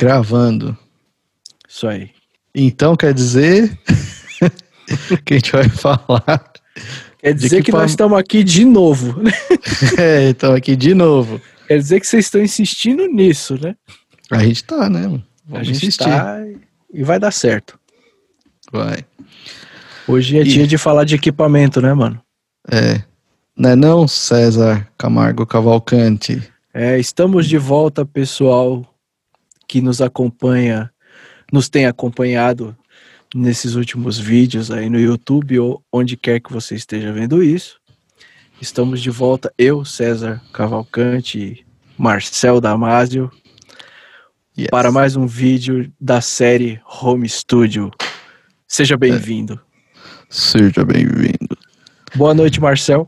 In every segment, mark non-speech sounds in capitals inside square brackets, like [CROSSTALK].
Gravando. Isso aí. Então quer dizer [LAUGHS] que a gente vai falar. Quer dizer que que, nós estamos aqui de novo. né? [LAUGHS] É, então aqui de novo. Quer dizer que vocês estão insistindo nisso, né? A gente tá, né? mano? a Vamos gente insistir. tá e vai dar certo. Vai. Hoje é E- dia de falar de equipamento, né, mano? É. Não é não, César Camargo Cavalcante? É, estamos de volta, pessoal que nos acompanha, nos tem acompanhado nesses últimos vídeos aí no YouTube ou onde quer que você esteja vendo isso. Estamos de volta, eu, César Cavalcante e Marcel Damasio, Yes. para mais um vídeo da série Home Studio. Seja bem-vindo. Seja bem-vindo. Boa noite, Marcel.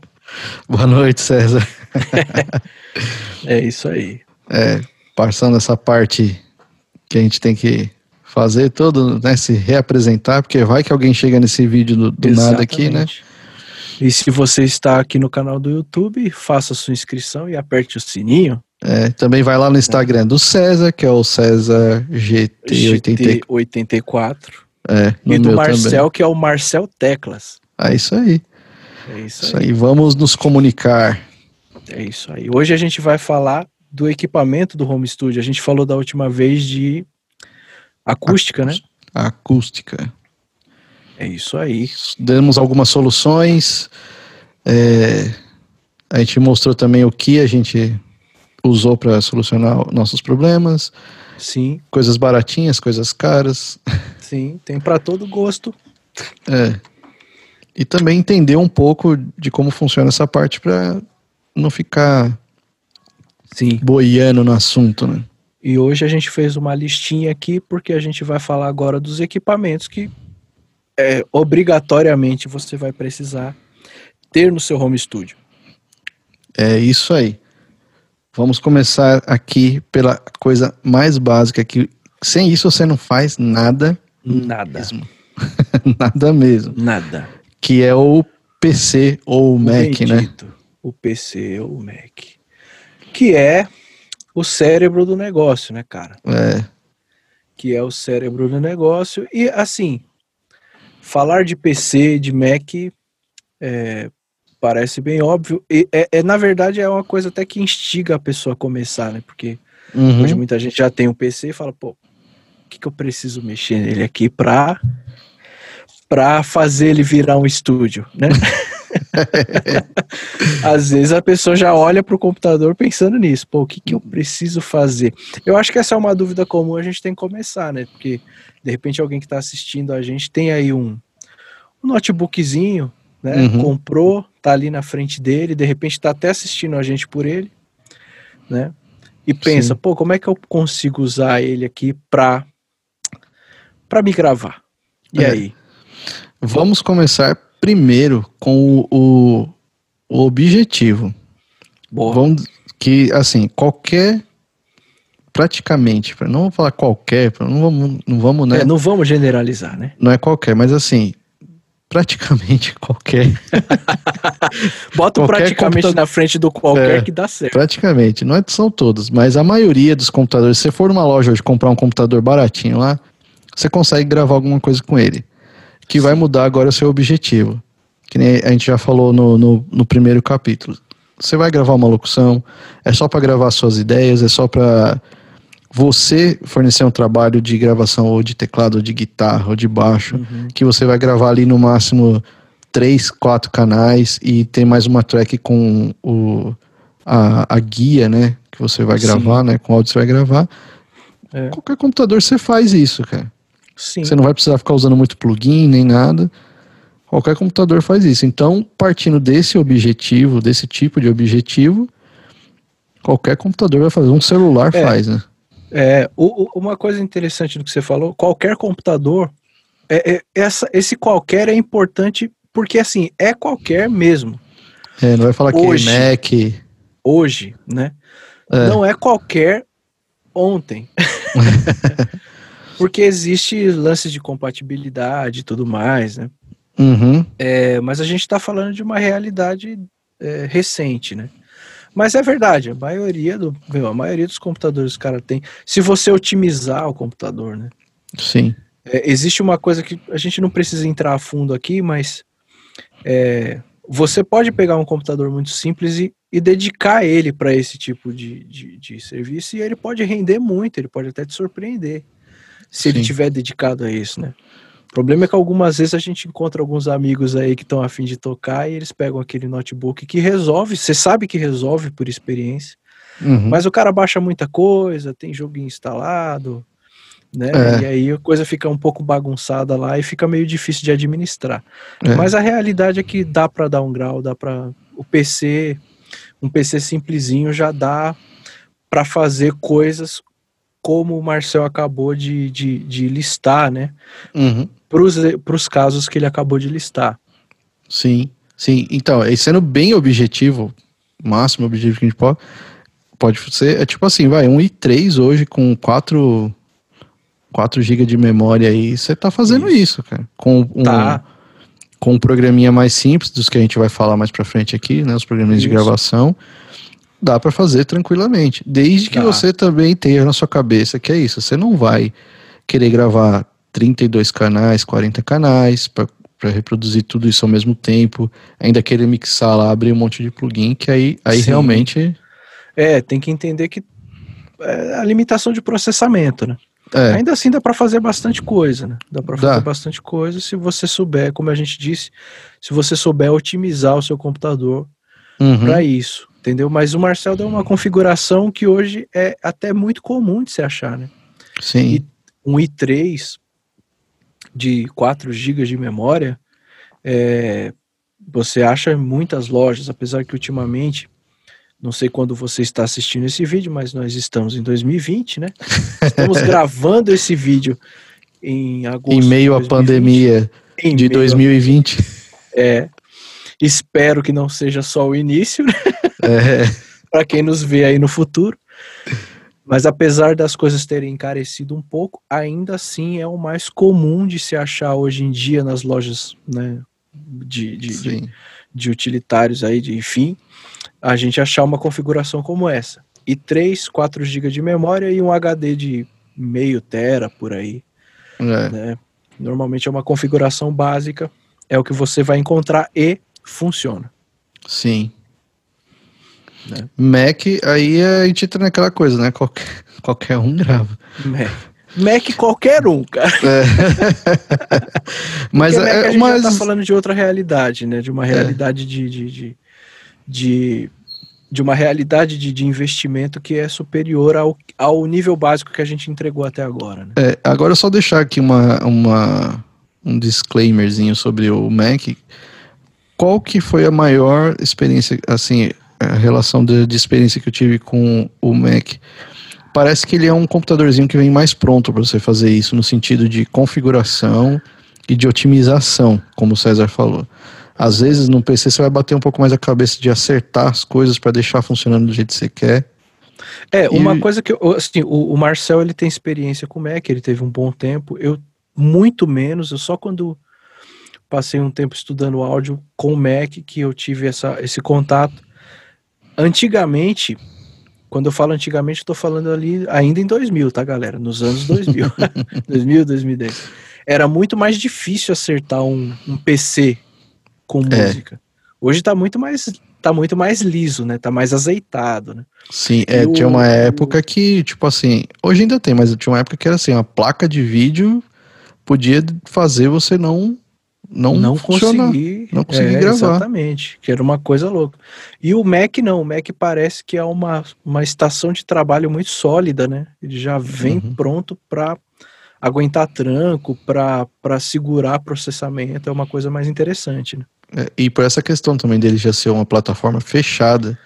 Boa noite, César. [LAUGHS] É isso aí. É, passando essa parte que a gente tem que fazer todo, né, se reapresentar, porque vai que alguém chega nesse vídeo do, do nada aqui, né? E se você está aqui no canal do YouTube, faça sua inscrição e aperte o sininho. É, também vai lá no Instagram do César, que é o César GT80. GT84. É, E do Marcel, também. que é o Marcel Teclas. É isso aí. É isso, Isso aí. aí. Vamos nos comunicar. É isso aí. Hoje a gente vai falar do equipamento do home studio. A gente falou da última vez de acústica, né? Acústica. É isso aí. Demos algumas soluções. é, a gente mostrou também o que a gente usou para solucionar nossos problemas. Sim, Coisas baratinhas, coisas caras. sim. Tem para todo gosto. É. E também entender um pouco de como funciona essa parte para não ficar Sim. boiando no assunto, né? E hoje a gente fez uma listinha aqui porque a gente vai falar agora dos equipamentos que é, obrigatoriamente você vai precisar ter no seu home studio. É isso aí. Vamos começar aqui pela coisa mais básica que sem isso você não faz nada Nada. mesmo. [LAUGHS] nada mesmo. Nada. Que é o PC ou o Mac, né? Bendito, O PC ou o Mac. Que é o cérebro do negócio, né, cara? É, Que é o cérebro do negócio. E assim, falar de PC, de Mac, é, parece bem óbvio. E é, é, na verdade, é uma coisa até que instiga a pessoa a começar, né? Porque uhum, Hoje muita gente já tem um PC e fala, pô, o que, que eu preciso mexer nele aqui pra, pra fazer ele virar um estúdio, né? [LAUGHS] [LAUGHS] Às vezes a pessoa já olha pro computador pensando nisso, pô, o que, que eu preciso fazer? Eu acho que essa é uma dúvida comum, a gente tem que começar, né? Porque de repente alguém que está assistindo a gente tem aí um, um notebookzinho, né? Uhum. Comprou, tá ali na frente dele, de repente tá até assistindo a gente por ele, né? E pensa, Sim. pô, como é que eu consigo usar ele aqui pra, pra me gravar? E É. aí? Vamos começar primeiro com o, o, objetivo. Boa. Vamos que assim, qualquer praticamente, pra- não vou falar qualquer, não vamos, não vamos, né? É, não vamos generalizar, né? Não é qualquer, mas assim, praticamente [LAUGHS] qualquer, Bota Qualquer praticamente computa- na frente do qualquer É. que dá certo. praticamente, não é, são todos, mas a maioria dos computadores, se você for numa loja hoje comprar um computador baratinho lá, você consegue gravar alguma coisa com ele. Que vai mudar agora o seu objetivo. Que nem a gente já falou no, no, no primeiro capítulo. Você vai gravar uma locução, é só para gravar suas ideias, é só para você fornecer um trabalho de gravação ou de teclado, ou de guitarra, ou de baixo, Uhum. que você vai gravar ali no máximo três, quatro canais e tem mais uma track com o, a, a guia, né? Que você vai Sim. gravar, né? Com áudio você vai gravar. É. Qualquer computador você faz isso, cara. Sim. Você não vai precisar ficar usando muito plugin nem nada. Qualquer computador faz isso. Então, partindo desse objetivo, desse tipo de objetivo, qualquer computador vai fazer. Um celular É. faz, né? É, o- o- uma coisa interessante do que você falou, qualquer computador, é, é- essa, esse qualquer é importante porque assim, é qualquer mesmo. É, não vai falar Hoje. que Mac. Hoje, né? É. Não é qualquer ontem. [LAUGHS] porque existe lances de compatibilidade e tudo mais, né? Uhum. É, mas a gente está falando de uma realidade é, recente, né? Mas é verdade, a maioria, do, meu, a maioria dos computadores cara tem. Se você otimizar o computador, né? Sim. É, existe uma coisa que a gente não precisa entrar a fundo aqui, mas é, você pode pegar um computador muito simples e, e dedicar ele para esse tipo de, de, de, serviço e ele pode render muito, ele pode até te surpreender se Sim. ele tiver dedicado a isso, né? O problema é que algumas vezes a gente encontra alguns amigos aí que estão afim de tocar e eles pegam aquele notebook que resolve, você sabe que resolve por experiência, uhum. mas o cara baixa muita coisa, tem jogo instalado, né? É. E aí a coisa fica um pouco bagunçada lá e fica meio difícil de administrar. É. Mas a realidade é que dá para dar um grau, dá para o PC, um PC simplesinho já dá para fazer coisas como o Marcel acabou de, de, de listar, né? Uhum. Para os casos que ele acabou de listar. Sim, sim. Então, sendo bem objetivo, máximo objetivo que a gente pode, pode ser, é tipo assim, vai, um i3 hoje com 4, 4 GB de memória aí, você tá fazendo isso, isso cara. Com um, tá. com um programinha mais simples, dos que a gente vai falar mais pra frente aqui, né? Os programinhas isso. de gravação dá para fazer tranquilamente. Desde que dá. você também tenha na sua cabeça que é isso. Você não vai querer gravar 32 canais, 40 canais para reproduzir tudo isso ao mesmo tempo, ainda querer mixar lá, abrir um monte de plugin, que aí, aí realmente. É, tem que entender que é a limitação de processamento, né? É. Ainda assim dá para fazer bastante coisa, né? Dá para fazer dá. bastante coisa se você souber, como a gente disse, se você souber otimizar o seu computador uhum. para isso entendeu? Mas o Marcel deu uma configuração que hoje é até muito comum de se achar, né? Sim. Um i3 de 4 GB de memória, é, você acha em muitas lojas, apesar que ultimamente, não sei quando você está assistindo esse vídeo, mas nós estamos em 2020, né? [LAUGHS] Estamos gravando esse vídeo em agosto. Em meio à pandemia em de 2020. A... É. Espero que não seja só o início, né? É. [LAUGHS] para quem nos vê aí no futuro. Mas apesar das coisas terem encarecido um pouco, ainda assim é o mais comum de se achar hoje em dia nas lojas né, de, de, de, de, utilitários aí, de enfim, a gente achar uma configuração como essa. E 3, 4 GB de memória e um HD de meio tera por aí. É. Né? Normalmente é uma configuração básica, é o que você vai encontrar e funciona. Sim. Né? Mac, aí a gente entra naquela coisa, né? Qualquer, [LAUGHS] qualquer um grava. Mac. Mac qualquer um, cara. É. [LAUGHS] [LAUGHS] mas Mac, é, a gente mas... já tá falando de outra realidade, né? De uma realidade é. de, de, de, de, de, uma realidade de, de investimento que é superior ao, ao nível básico que a gente entregou até agora. Né? É, agora só deixar aqui uma, uma, um disclaimerzinho sobre o Mac. Qual que foi a maior experiência, assim, a relação de, de experiência que eu tive com o Mac. Parece que ele é um computadorzinho que vem mais pronto para você fazer isso, no sentido de configuração e de otimização, como o César falou. Às vezes no PC você vai bater um pouco mais a cabeça de acertar as coisas para deixar funcionando do jeito que você quer. É, uma e... coisa que eu, assim, o, o, Marcel ele tem experiência com Mac, ele teve um bom tempo, eu muito menos, eu só quando passei um tempo estudando áudio com o Mac que eu tive essa, esse contato. Antigamente, quando eu falo antigamente, estou falando ali ainda em 2000, tá, galera? Nos anos 2000. 2000, 2010. Era muito mais difícil acertar um, um PC com é. música. Hoje está muito mais tá muito mais liso, né? Tá mais azeitado, né? Sim, é, tinha uma época que, tipo assim, hoje ainda tem, mas tinha uma época que era assim, uma placa de vídeo podia fazer você não não, não consegui, não consegui é, gravar. Exatamente, que era uma coisa louca. E o Mac não, o Mac parece que é uma, uma estação de trabalho muito sólida, né? Ele já vem uhum. pronto para aguentar tranco, para segurar processamento, é uma coisa mais interessante, né? É, e por essa questão também dele já ser uma plataforma fechada,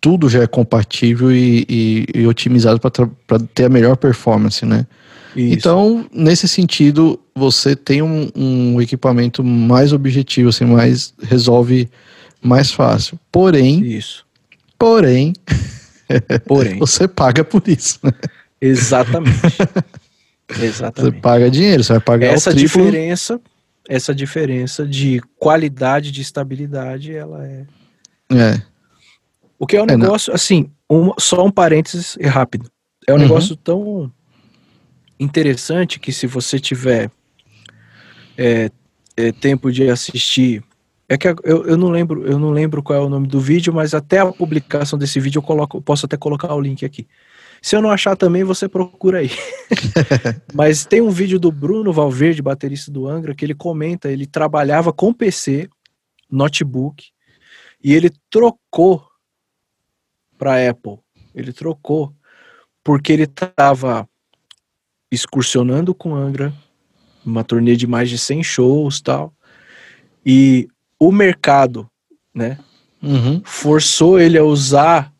tudo já é compatível e, e, e otimizado para ter a melhor performance, né? Isso. Então, nesse sentido, você tem um, um, equipamento mais objetivo, assim, mais resolve mais fácil. Porém, isso. Porém, [LAUGHS] porém, você paga por isso. Né? Exatamente. [LAUGHS] Exatamente. Você paga dinheiro, você vai pagar essa diferença, essa diferença de qualidade, de estabilidade, ela é. É. O que é um É, não. negócio, assim, um- só um parênteses rápido. É um Uhum. negócio tão interessante que se você tiver é, é, tempo de assistir. É que eu, eu não lembro, eu não lembro qual é o nome do vídeo, mas até a publicação desse vídeo eu coloco, eu posso até colocar o link aqui. Se eu não achar também, você procura aí. [LAUGHS] [LAUGHS] mas tem um vídeo do Bruno Valverde, baterista do Angra, que ele comenta, ele trabalhava com PC, notebook, e ele trocou para Apple. Ele trocou porque ele estava excursionando com Angra, uma turnê de mais de 100 shows, tal. E o mercado, né, Uhum. forçou ele a usar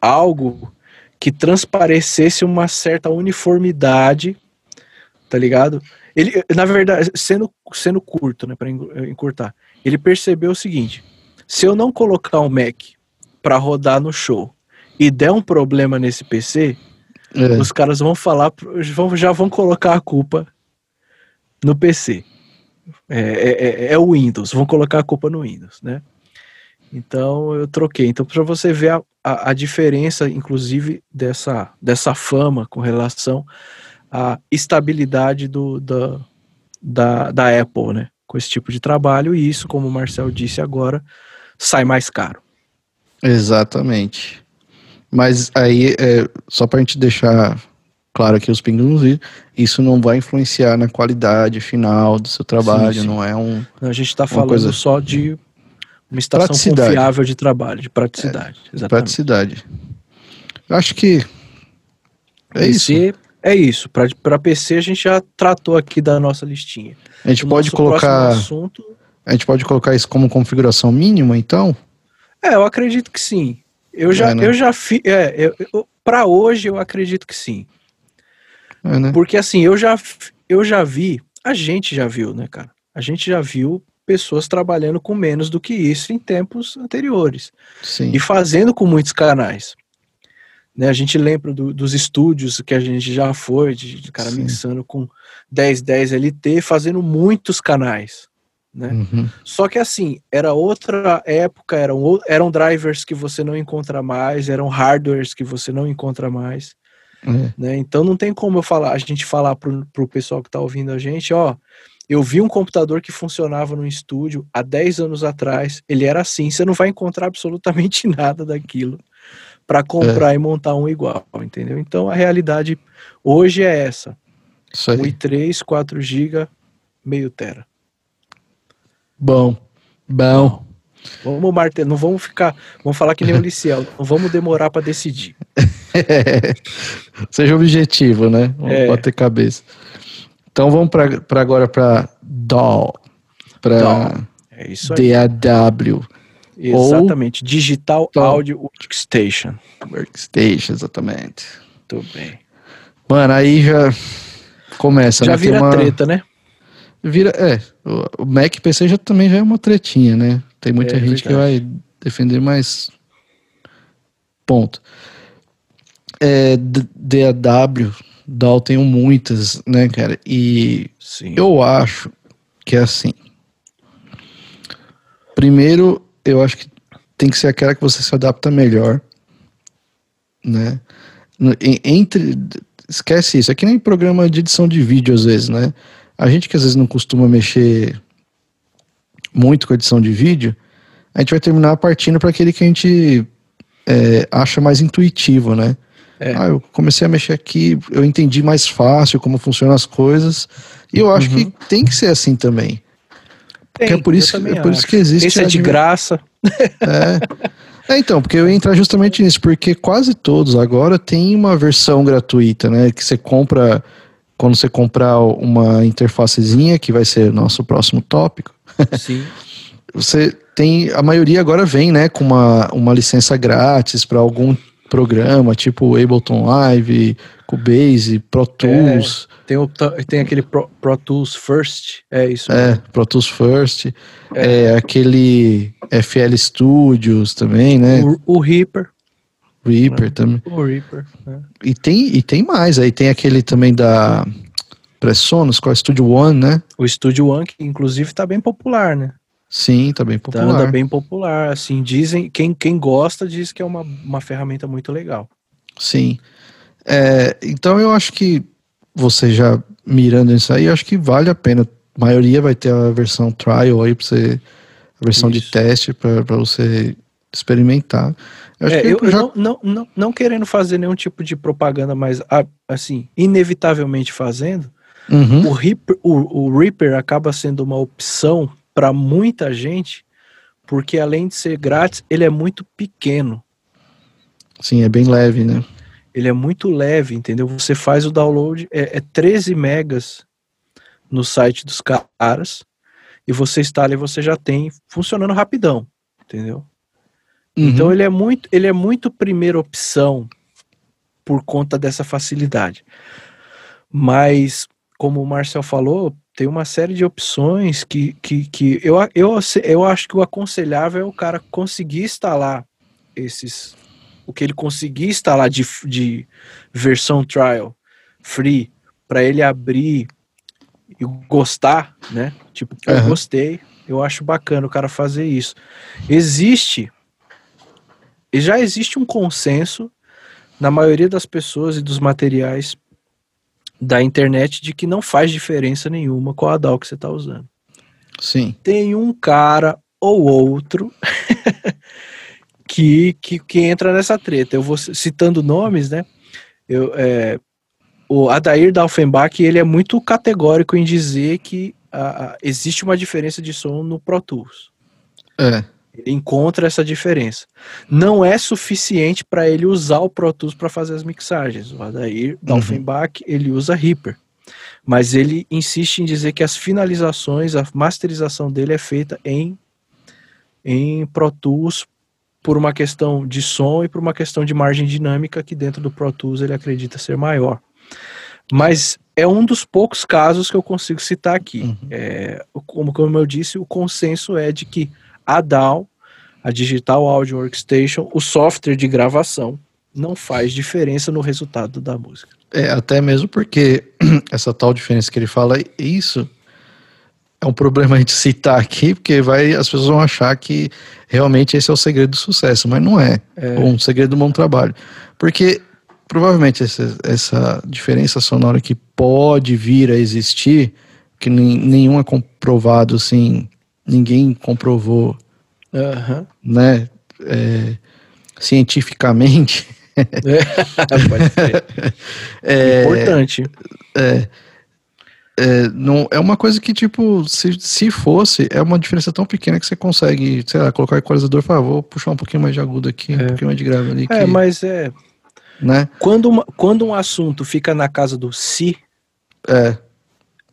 algo que transparecesse uma certa uniformidade, tá ligado? Ele, na verdade, sendo, sendo curto, né, para encurtar, ele percebeu o seguinte: se eu não colocar um Mac para rodar no show e der um problema nesse PC, É. os caras vão falar, já vão colocar a culpa no PC. É, é- é- é o Windows, vão colocar a culpa no Windows, né? Então eu troquei. Então, para você ver a, a, a diferença, inclusive, dessa, dessa fama com relação à estabilidade do, da, da, da Apple, né? Com esse tipo de trabalho, e isso, como o Marcel disse agora, sai mais caro. Exatamente. Mas aí, é, só pra gente deixar claro aqui os pingos isso não vai influenciar na qualidade final do seu trabalho, Sim, sim. não é um. A gente está falando coisa- só de uma estação confiável de trabalho, de praticidade. exatamente. praticidade. Eu acho que. É isso. PC é isso. Para PC a gente já tratou aqui da nossa listinha. A gente O pode colocar. assunto, A gente pode colocar isso como configuração mínima, então? é, eu acredito que sim. Eu já, É, né? eu já fiz. É, para hoje eu acredito que sim. É, né? Porque assim, eu já, eu já vi, a gente já viu, né, cara? A gente já viu pessoas trabalhando com menos do que isso em tempos anteriores. Sim. e fazendo com muitos canais. Né, a gente lembra do- dos estúdios que a gente já foi, de, de cara Sim. mixando com 10, 10 LT, fazendo muitos canais. Né? Uhum. Só que assim, era outra época, eram, eram drivers que você não encontra mais, eram hardwares que você não encontra mais. É. Né? Então não tem como eu falar, a gente falar pro, pro pessoal que tá ouvindo a gente, ó, eu vi um computador que funcionava no estúdio há 10 anos atrás, ele era assim, você não vai encontrar absolutamente [LAUGHS] nada daquilo para comprar e montar um igual, entendeu? Então a realidade hoje é essa, Isso aí. 1.3, 4 GB, meio tera. Bom. Bom. Vamos martelar, não vamos ficar, vamos falar que nem o Liceu, não vamos demorar para decidir. [LAUGHS] Seja objetivo, né? Vamos É. bater cabeça. Então vamos para agora para DAW. Para DAW. É isso aí. DAW. Exatamente, Digital Então- Audio Workstation. Workstation, exatamente. Muito bem. Mano, aí já começa, Já né? Vira uma- treta, né? Vira, é, o- Mac PC já também já é uma tretinha, né? Tem muita É gente que vai defender mais ponto. É, DAW, DAW tenho muitas, né, cara? E Sim. eu acho que é assim. Primeiro, eu acho que tem que ser aquela que você se adapta melhor, né? Entre, esquece isso. É que nem programa de edição de vídeo às vezes, né? A gente que às vezes não costuma mexer muito com edição de vídeo, a gente vai terminar partindo para aquele que a gente é, acha mais intuitivo, né? É. Ah, eu comecei a mexer aqui, eu entendi mais fácil como funcionam as coisas. E eu acho Uhum. que tem que ser assim também. Tem, Porque é por isso, é por isso que existe. Esse é de graça. É. É, então, porque eu ia entrar justamente nisso, porque quase todos agora tem uma versão gratuita, né? Que você compra quando você comprar uma interfacezinha, que vai ser nosso próximo tópico. Sim. [LAUGHS] Você tem. A maioria agora vem, né, com uma, uma licença grátis para algum programa, tipo Ableton Live, Cubase, Pro Tools. Tem, o, tem aquele Pro, Pro Tools First. É isso. É, mesmo. Pro Tools First. É. aquele FL Studios também, né? O, o Reaper. Reaper também. O Reaper. né? E tem, e tem mais, aí tem aquele também da Presonus, qual é Studio One, né? O Studio One, que inclusive tá bem popular, né? Sim, tá bem Tá, popular. anda bem popular, assim, dizem, quem, quem gosta diz que é uma, uma ferramenta muito legal. Sim. É, então eu acho que você já mirando nisso aí, eu acho que vale a pena. A maioria vai ter a versão trial aí pra você. A versão de Isso. teste pra pra você experimentar. Acho É, que eu, já. não, não, não, não querendo fazer nenhum tipo de propaganda, mas assim, inevitavelmente fazendo, Uhum, o, Reaper, o, o Reaper acaba sendo uma opção para muita gente, porque além de ser grátis, ele é muito pequeno. Sim, é bem leve, né? Ele é muito leve, entendeu? Você faz o download, é, é 13 megas no site dos caras, e você instala e você já tem funcionando rapidão, entendeu? Então Uhum, ele é muito, ele é muito primeira opção por conta dessa facilidade. Mas, como o Marcel falou, tem uma série de opções que, que, que eu, eu, eu acho que o aconselhável é o cara conseguir instalar esses. O que ele conseguir instalar de, de versão trial free para ele abrir e gostar, né? Tipo, eu Aham. gostei, eu acho bacana o cara fazer isso. Existe já existe um consenso na maioria das pessoas e dos materiais da internet de que não faz diferença nenhuma qual a DAW que você está usando. sim. Tem um cara ou outro [LAUGHS] que, que, que entra nessa treta. Eu vou citando nomes, né? Eu, é, o Adair Dalfenbach ele é muito categórico em dizer que a- a- existe uma diferença de som no Pro Tools. É. Ele encontra essa diferença. Não é suficiente para ele usar o Pro Tools para fazer as mixagens. O Adair Dalfenbach, ele usa Reaper. Mas ele insiste em dizer que as finalizações, a masterização dele é feita em, em Pro Tools por uma questão de som e por uma questão de margem dinâmica que dentro do Pro Tools ele acredita ser maior. Mas é um dos poucos casos que eu consigo citar aqui. Uhum. É, como, como eu disse, o consenso é de que a DAW, a Digital Audio Workstation, o software de gravação, não faz diferença no resultado da música. É, até mesmo porque [CLEARS THROAT] essa tal diferença que ele fala, isso é um problema a gente citar aqui, porque vai, as pessoas vão achar que realmente esse é o segredo do sucesso, mas não é. É. Ou um segredo do bom trabalho. Porque provavelmente essa, essa diferença sonora que pode vir a existir, que nenhum é comprovado, assim, ninguém comprovou, Aham. né, é, cientificamente. [LAUGHS] Ser. É, Importante. É, não, é uma coisa que, tipo, se, se fosse, é uma diferença tão pequena que você consegue, sei lá, colocar o equalizador e falar, "Ah, vou puxar um pouquinho mais de agudo aqui, um É. pouquinho mais de grave ali, É, que, mas é. né? Quando, uma- quando um assunto fica na casa do si, É,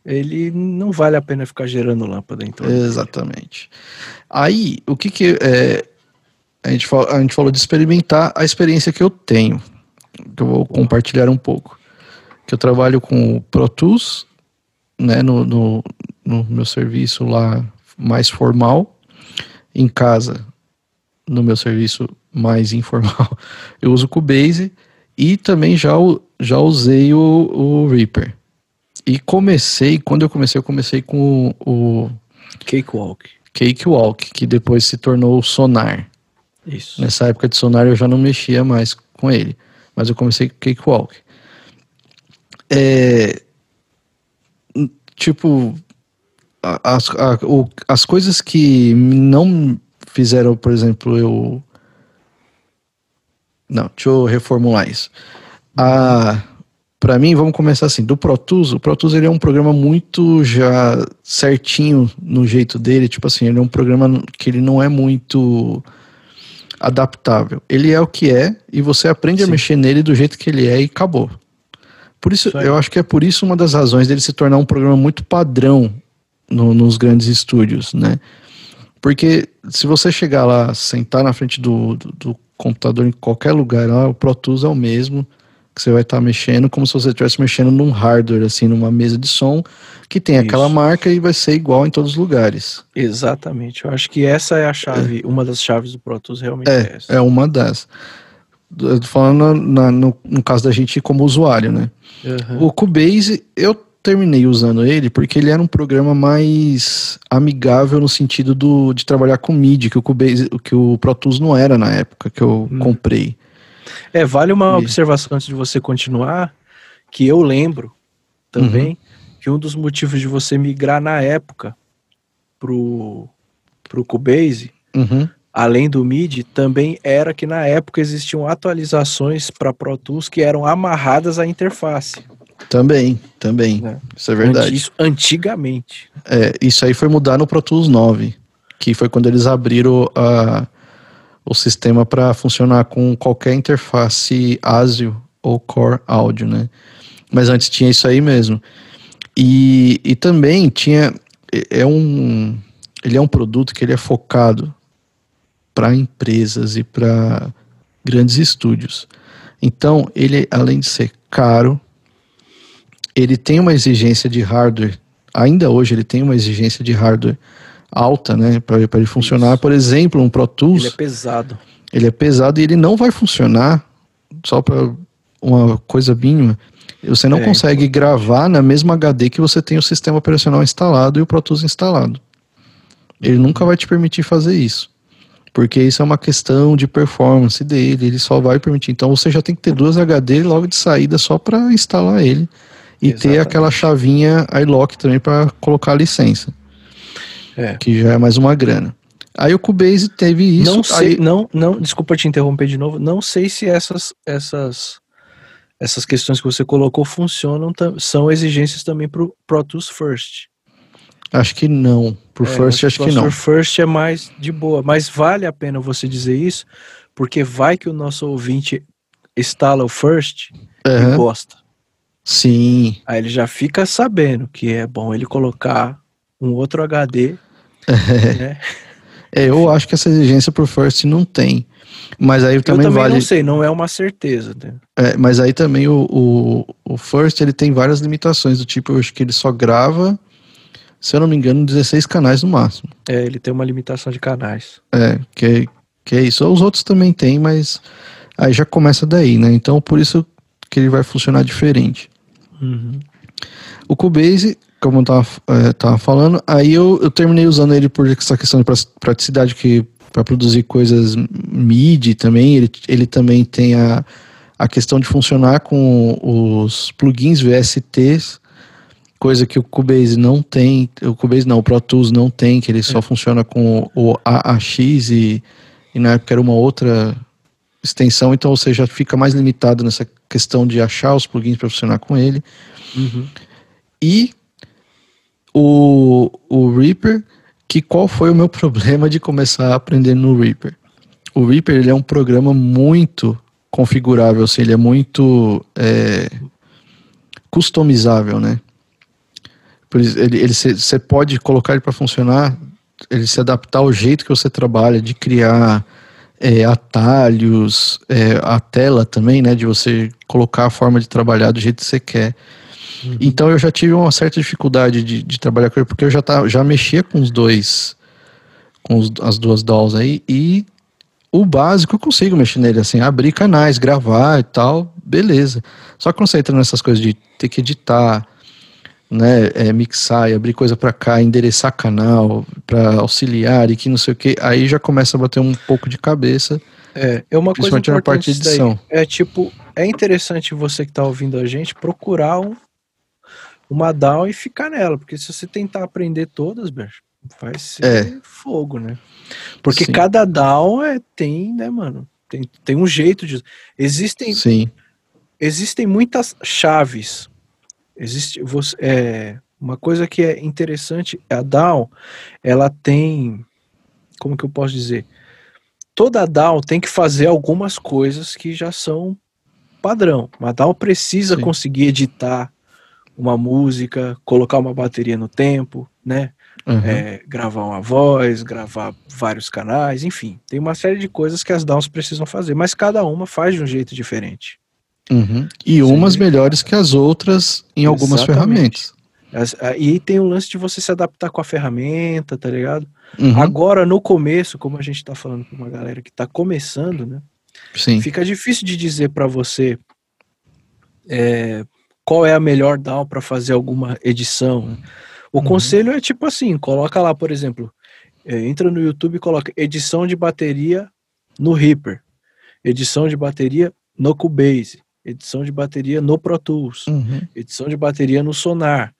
ele não vale a pena ficar gerando lâmpada. Então, exatamente. Aí, o que que é, a gente, fala, a gente falou de experimentar a experiência que eu tenho, que eu vou compartilhar um pouco. Que eu trabalho com o Pro Tools, né, no, no, no meu serviço lá mais formal, em casa, no meu serviço mais informal, [LAUGHS] eu uso o Cubase e também já, já usei o, o Reaper. E comecei, quando eu comecei, eu comecei com o, o Cakewalk. Cakewalk, que depois se tornou o Sonar. Isso. Nessa época de Sonar eu já não mexia mais com ele, mas eu comecei com Cakewalk. É, tipo, as, a- o- as coisas que não fizeram, por exemplo, eu. Não, deixa eu reformular isso. A, pra mim, vamos começar assim, do Pro Tools, o Pro Tools ele é um programa muito já certinho no jeito dele, tipo assim, ele é um programa que ele não é muito adaptável. Ele é o que é e você aprende a Sim. mexer nele do jeito que ele é e acabou. Por isso, Isso eu acho que é por isso uma das razões dele se tornar um programa muito padrão no- nos grandes estúdios, né? Porque se você chegar lá, sentar na frente do, do, do computador em qualquer lugar lá, o Pro Tools é o mesmo que você vai estar mexendo, como se você estivesse mexendo num hardware, assim, numa mesa de som, que tem aquela Isso. marca e vai ser igual em todos os lugares. Exatamente. Eu acho que essa é a chave, uma das chaves do Pro Tools realmente é, essa. É uma das. Eu tô falando na- no, no caso da gente como usuário, né? Aham. O Cubase, eu terminei usando ele porque ele era um programa mais amigável no sentido do, de trabalhar com MIDI, que o Cubase, que o Pro Tools não era na época que eu hum. comprei. É, vale uma observação antes de você continuar, que eu lembro também uhum. que um dos motivos de você migrar na época pro, pro Cubase, uhum. além do MIDI, também era que na época existiam atualizações para Pro Tools que eram amarradas à interface. Também, também. É. Isso é verdade. Isso antigamente. É, isso aí foi mudar no Pro Tools 9, que foi quando eles abriram a, o sistema para funcionar com qualquer interface ASIO ou Core Audio, né? Mas antes tinha isso aí mesmo. E, e também tinha é um ele é um produto que ele é focado para empresas e para grandes estúdios. Então, ele além de ser caro, ele tem uma exigência de hardware, ainda hoje ele tem uma exigência de hardware alta, né, para ele funcionar. Isso. Por exemplo, um Pro Tools. Ele é pesado. Ele é pesado e ele não vai funcionar só para uma coisa mínima. Você não é, consegue então... gravar na mesma HD que você tem o sistema operacional instalado e o Pro Tools instalado. Ele nunca vai te permitir fazer isso. Porque isso é uma questão de performance dele, ele só vai permitir. Então você já tem que ter duas HD logo de saída só para instalar ele e Exatamente. ter aquela chavinha iLock também para colocar a licença. É. Que já é mais uma grana. Aí o Cubase teve isso. Não sei, aí... não, não, desculpa te interromper de novo. Não sei se essas essas essas questões que você colocou funcionam, são exigências também para o Pro Tools First. Acho que não. Pro é, First acho que não. Pro First é mais de boa, mas vale a pena você dizer isso, porque vai que o nosso ouvinte instala o First uhum. e gosta. Sim. Aí ele já fica sabendo que é bom ele colocar um outro HD. [LAUGHS] né? É, eu acho que essa exigência pro First não tem. Mas aí também, eu também vale... não sei, não é uma certeza. Né? É, mas aí também o, o, o, First ele tem várias limitações, do tipo, eu acho que ele só grava, se eu não me engano, 16 canais no máximo. É, ele tem uma limitação de canais. É, que, que é isso. Os outros também tem, mas aí já começa daí, né? Então por isso que ele vai funcionar diferente. Uhum. O Cubase, como eu tava, é, tava falando, aí eu, eu terminei usando ele por essa questão de praticidade que para produzir coisas MIDI também, ele, ele também tem a, a questão de funcionar com os plugins VSTs, coisa que o Cubase não tem, o Cubase não, o Pro Tools não tem, que ele só é. funciona com o AAX e, e na época era uma outra extensão, então você já fica mais limitado nessa questão de achar os plugins para funcionar com ele. Uhum. E o, o Reaper, que qual foi o meu [LAUGHS] problema de começar a aprender no Reaper? O Reaper ele é um programa muito configurável, assim, ele é muito é, customizável, né? Por isso, ele você pode colocar ele para funcionar, ele se adaptar ao jeito que você trabalha, de criar é, atalhos, é, a tela também, né? De você colocar a forma de trabalhar do jeito que você quer. Uhum. Então eu já tive uma certa dificuldade de, de trabalhar com ele, porque eu já, tá, já mexia com os dois, com os, as duas dolls aí, e o básico eu consigo mexer nele, assim, abrir canais, gravar e tal, beleza. Só que quando você entra nessas coisas de ter que editar, né, é, mixar e abrir coisa para cá, endereçar canal para auxiliar e que não sei o que, aí já começa a bater um pouco de cabeça. É, é uma coisa importante na parte de edição. É tipo, é interessante você que tá ouvindo a gente procurar um, uma DAW e ficar nela, porque se você tentar aprender todas, vai ser é. fogo, né? Porque Sim. cada DAW é, tem, né, mano? Tem, tem um jeito de. Existem. Sim. Existem muitas chaves Existe você, é, uma coisa que é interessante, a DAO, ela tem, como que eu posso dizer? Toda DAO tem que fazer algumas coisas que já são padrão. Uma DAO precisa Sim. conseguir editar uma música, colocar uma bateria no tempo, né? Uhum. É, gravar uma voz, gravar vários canais, enfim, tem uma série de coisas que as DAOs precisam fazer, mas cada uma faz de um jeito diferente. Uhum. E umas melhores que as outras em algumas Exatamente. ferramentas. E tem o lance de você se adaptar com a ferramenta, tá ligado? Uhum. Agora, no começo, como a gente tá falando com uma galera que tá começando, né? Sim. Fica difícil de dizer para você é, qual é a melhor DAW para fazer alguma edição. O uhum. conselho é tipo assim, coloca lá, por exemplo, é, entra no YouTube e coloca edição de bateria no Reaper, edição de bateria no Cubase, edição de bateria no Pro Tools, uhum. edição de bateria no Sonar.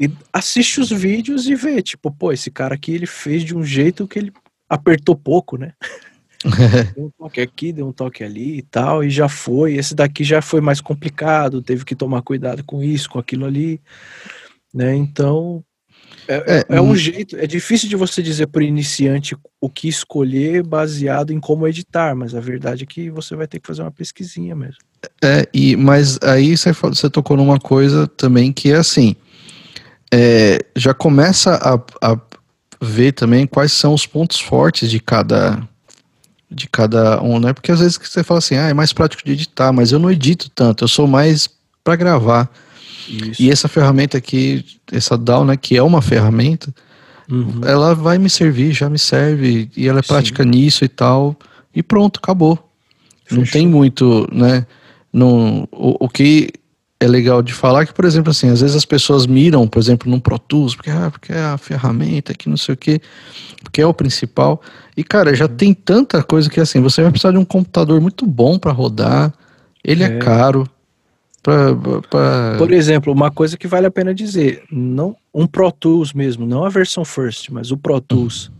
E assiste os vídeos e vê, tipo, pô, esse cara aqui ele fez de um jeito que ele apertou pouco, né? [LAUGHS] [LAUGHS] deu um toque aqui, deu um toque ali e tal, e já foi. Esse daqui já foi mais complicado, teve que tomar cuidado com isso, com aquilo ali, né? Então, é, é, é um jeito, é difícil de você dizer para o iniciante o que escolher baseado em como editar, mas a verdade é que você vai ter que fazer uma pesquisinha mesmo. É, e, mas aí você, você tocou numa coisa também que é assim, é, já começa a, a ver também quais são os pontos fortes de cada de cada um, né? Porque às vezes você fala assim, ah, é mais prático de editar, mas eu não edito tanto, eu sou mais para gravar. Isso. E essa ferramenta aqui, essa DAW, né, que é uma ferramenta, uhum. ela vai me servir, já me serve, e ela é Sim. prática nisso e tal, e pronto, acabou. Fechou. Não tem muito, né? Não, o, o que é legal de falar que, por exemplo, assim, às vezes as pessoas miram, por exemplo, num Pro Tools, porque, ah, porque é a ferramenta que não sei o que, porque é o principal. E, cara, já tem tanta coisa que, assim, você vai precisar de um computador muito bom para rodar, ele é, é caro. Pra, pra... Por exemplo, uma coisa que vale a pena dizer, não um Pro Tools mesmo, não a versão First, mas o Pro Tools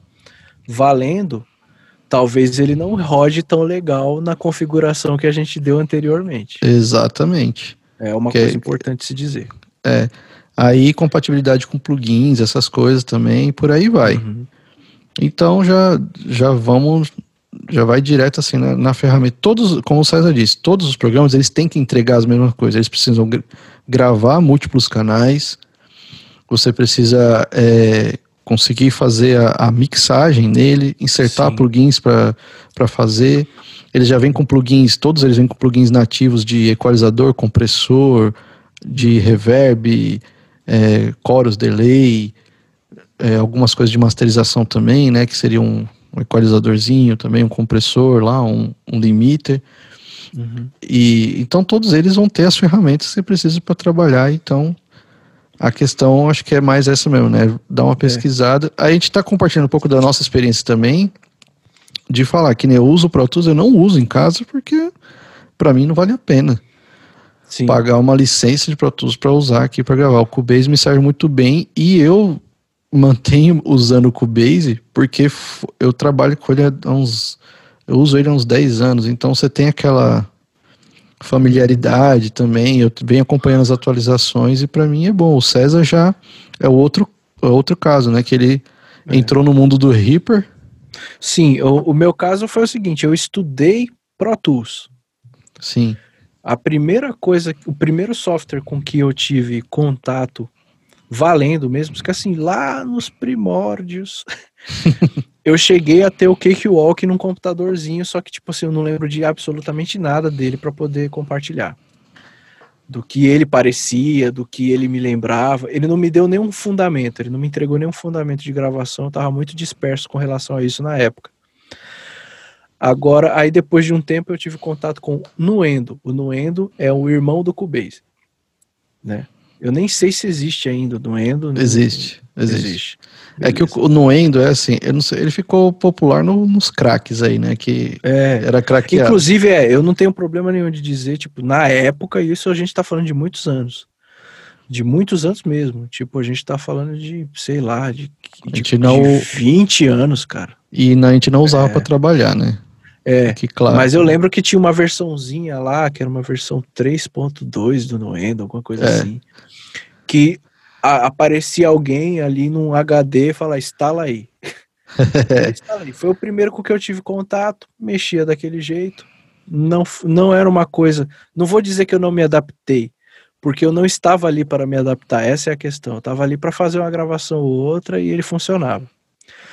valendo, talvez ele não rode tão legal na configuração que a gente deu anteriormente. Exatamente. É uma que coisa importante se dizer. É. Aí compatibilidade com plugins, essas coisas também, por aí vai. Uhum. Então já, já vamos, já vai direto assim na, na, ferramenta. Todos, como o César disse, todos os programas eles têm que entregar as mesmas coisas. Eles precisam gravar múltiplos canais. Você precisa é, conseguir fazer a, a, mixagem nele, insertar Sim. plugins para fazer. Eles já vêm com plugins, todos eles vêm com plugins nativos de equalizador, compressor, de reverb, é, chorus, delay, é, algumas coisas de masterização também, né? Que seria um, um equalizadorzinho também, um compressor lá, um, um limiter. Uhum. E então todos eles vão ter as ferramentas que você precisa para trabalhar. Então a questão acho que é mais essa mesmo, né? Dar uma é. pesquisada. É. A gente está compartilhando um pouco da nossa experiência também de falar que nem eu uso o Pro Tools, eu não uso em casa porque para mim não vale a pena. Sim. Pagar uma licença de Pro Tools para usar aqui para gravar. O Cubase me serve muito bem e eu mantenho usando o Cubase porque eu trabalho com ele há uns. Eu uso ele há uns 10 anos, então você tem aquela familiaridade também. Eu venho acompanhando as atualizações e para mim é bom. O César já é outro, é outro caso, né? Que ele é. entrou no mundo do Reaper Sim, o, o meu caso foi o seguinte: eu estudei Pro Tools. Sim. A primeira coisa, o primeiro software com que eu tive contato valendo mesmo, porque assim, lá nos primórdios, [LAUGHS] eu cheguei a ter o Cakewalk num computadorzinho, só que tipo assim, eu não lembro de absolutamente nada dele para poder compartilhar do que ele parecia, do que ele me lembrava. Ele não me deu nenhum fundamento, ele não me entregou nenhum fundamento de gravação, eu estava muito disperso com relação a isso na época. Agora, aí depois de um tempo eu tive contato com Nuendo. O Nuendo é o irmão do Cubase, né? Eu nem sei se existe ainda o Nuendo. Existe, existe. existe. É que o, o Nuendo é assim, sei, ele ficou popular no, nos craques aí, né? Que é, era craqueado. Inclusive, é, eu não tenho problema nenhum de dizer, tipo, na época, isso a gente tá falando de muitos anos. De muitos anos mesmo. Tipo, a gente tá falando de, sei lá, de, de, não... de 20 anos, cara. E a gente não usava é. para trabalhar, né? É, que, claro. mas eu lembro que tinha uma versãozinha lá, que era uma versão 3.2 do Nuendo, alguma coisa é. assim. Que a, aparecia alguém ali num HD e falar, instala aí. [LAUGHS] instala aí. Foi o primeiro com que eu tive contato, mexia daquele jeito. Não, não era uma coisa. Não vou dizer que eu não me adaptei, porque eu não estava ali para me adaptar. Essa é a questão. Eu estava ali para fazer uma gravação ou outra e ele funcionava.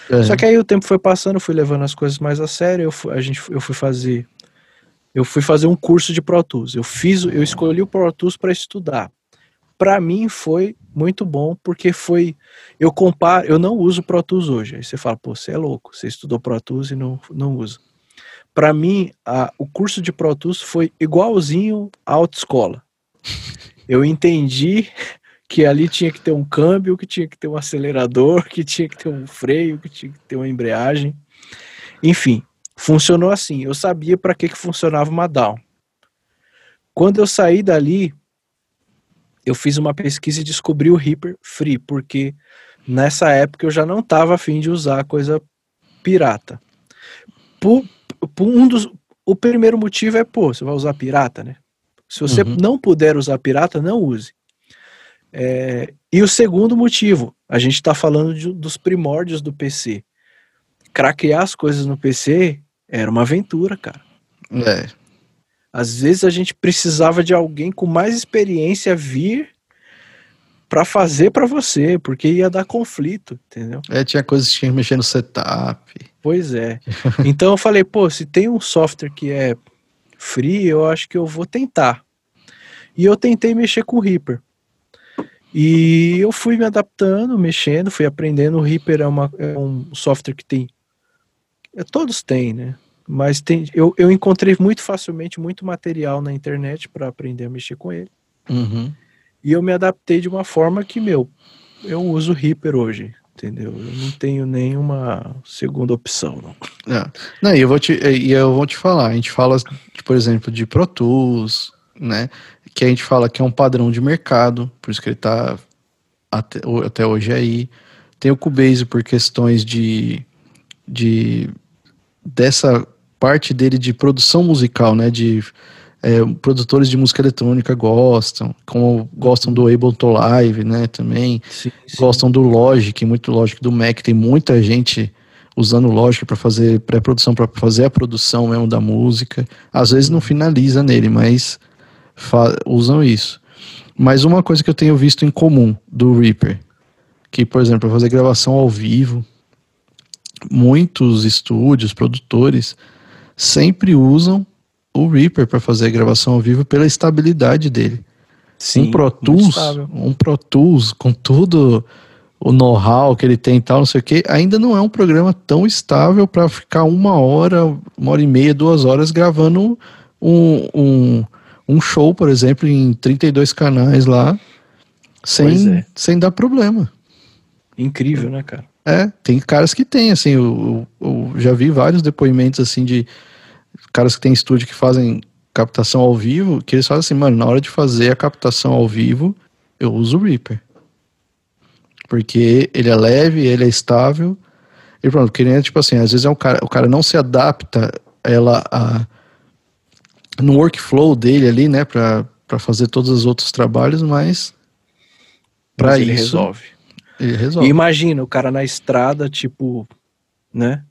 Uhum. Só que aí o tempo foi passando, eu fui levando as coisas mais a sério. Eu fui, a gente, eu fui fazer, eu fui fazer um curso de Pro Tools. Eu fiz, eu escolhi o Pro Tools para estudar para mim foi muito bom porque foi eu comparo, eu não uso Pro Tools hoje. Aí você fala, pô, você é louco, você estudou Pro Tools e não não usa. Para mim, a, o curso de Pro Tools foi igualzinho à autoescola. eu entendi que ali tinha que ter um câmbio, que tinha que ter um acelerador, que tinha que ter um freio, que tinha que ter uma embreagem. Enfim, funcionou assim. Eu sabia para que, que funcionava uma down. Quando eu saí dali, eu fiz uma pesquisa e descobri o Reaper Free, porque nessa época eu já não estava afim de usar coisa pirata. Por, por um dos, o primeiro motivo é, pô, você vai usar pirata, né? Se você uhum. não puder usar pirata, não use. É, e o segundo motivo, a gente está falando de, dos primórdios do PC. Craquear as coisas no PC era uma aventura, cara. É. Às vezes a gente precisava de alguém com mais experiência vir para fazer para você, porque ia dar conflito, entendeu? É, tinha coisas que tinha que mexer no setup. Pois é. [LAUGHS] Então eu falei, pô, se tem um software que é free, eu acho que eu vou tentar. E eu tentei mexer com o Reaper. E eu fui me adaptando, mexendo, fui aprendendo. O Reaper é, uma, é um software que tem. É, todos têm, né? Mas tem, eu, eu encontrei muito facilmente muito material na internet para aprender a mexer com ele. Uhum. E eu me adaptei de uma forma que, meu, eu uso Reaper hoje, entendeu? Eu não tenho nenhuma segunda opção, não. É. Não, e eu vou te, e eu vou te falar, a gente fala, por exemplo, de Pro Tools, né? que a gente fala que é um padrão de mercado, por isso que ele está até, até hoje aí. Tem o Cubase por questões de, de dessa parte dele de produção musical, né? De é, produtores de música eletrônica gostam, como gostam do Ableton Live, né? Também sim, sim. gostam do Logic, muito Logic do Mac. Tem muita gente usando Logic para fazer pré-produção, para fazer a produção mesmo da música. Às vezes não finaliza nele, mas usam isso. Mas uma coisa que eu tenho visto em comum do Reaper, que, por exemplo, para fazer gravação ao vivo, muitos estúdios, produtores, sempre usam o Reaper para fazer gravação ao vivo pela estabilidade dele. Sim, um Pro Tools, um Pro Tools com tudo o know-how que ele tem e tal, não sei o que, ainda não é um programa tão estável para ficar uma hora, uma hora e meia, duas horas gravando um, um, um show, por exemplo, em 32 canais lá, sem, é. sem dar problema. Incrível, né, cara? É, tem caras que tem, assim, eu, eu, já vi vários depoimentos, assim, de caras que têm estúdio que fazem captação ao vivo, que eles falam assim, mano, na hora de fazer a captação ao vivo, eu uso o Reaper. Porque ele é leve, ele é estável. E pronto, que nem, tipo assim, às vezes é um cara, o cara não se adapta ela a no workflow dele ali, né, para fazer todos os outros trabalhos, mas para isso resolve. Ele resolve. E imagina o cara na estrada, tipo, né?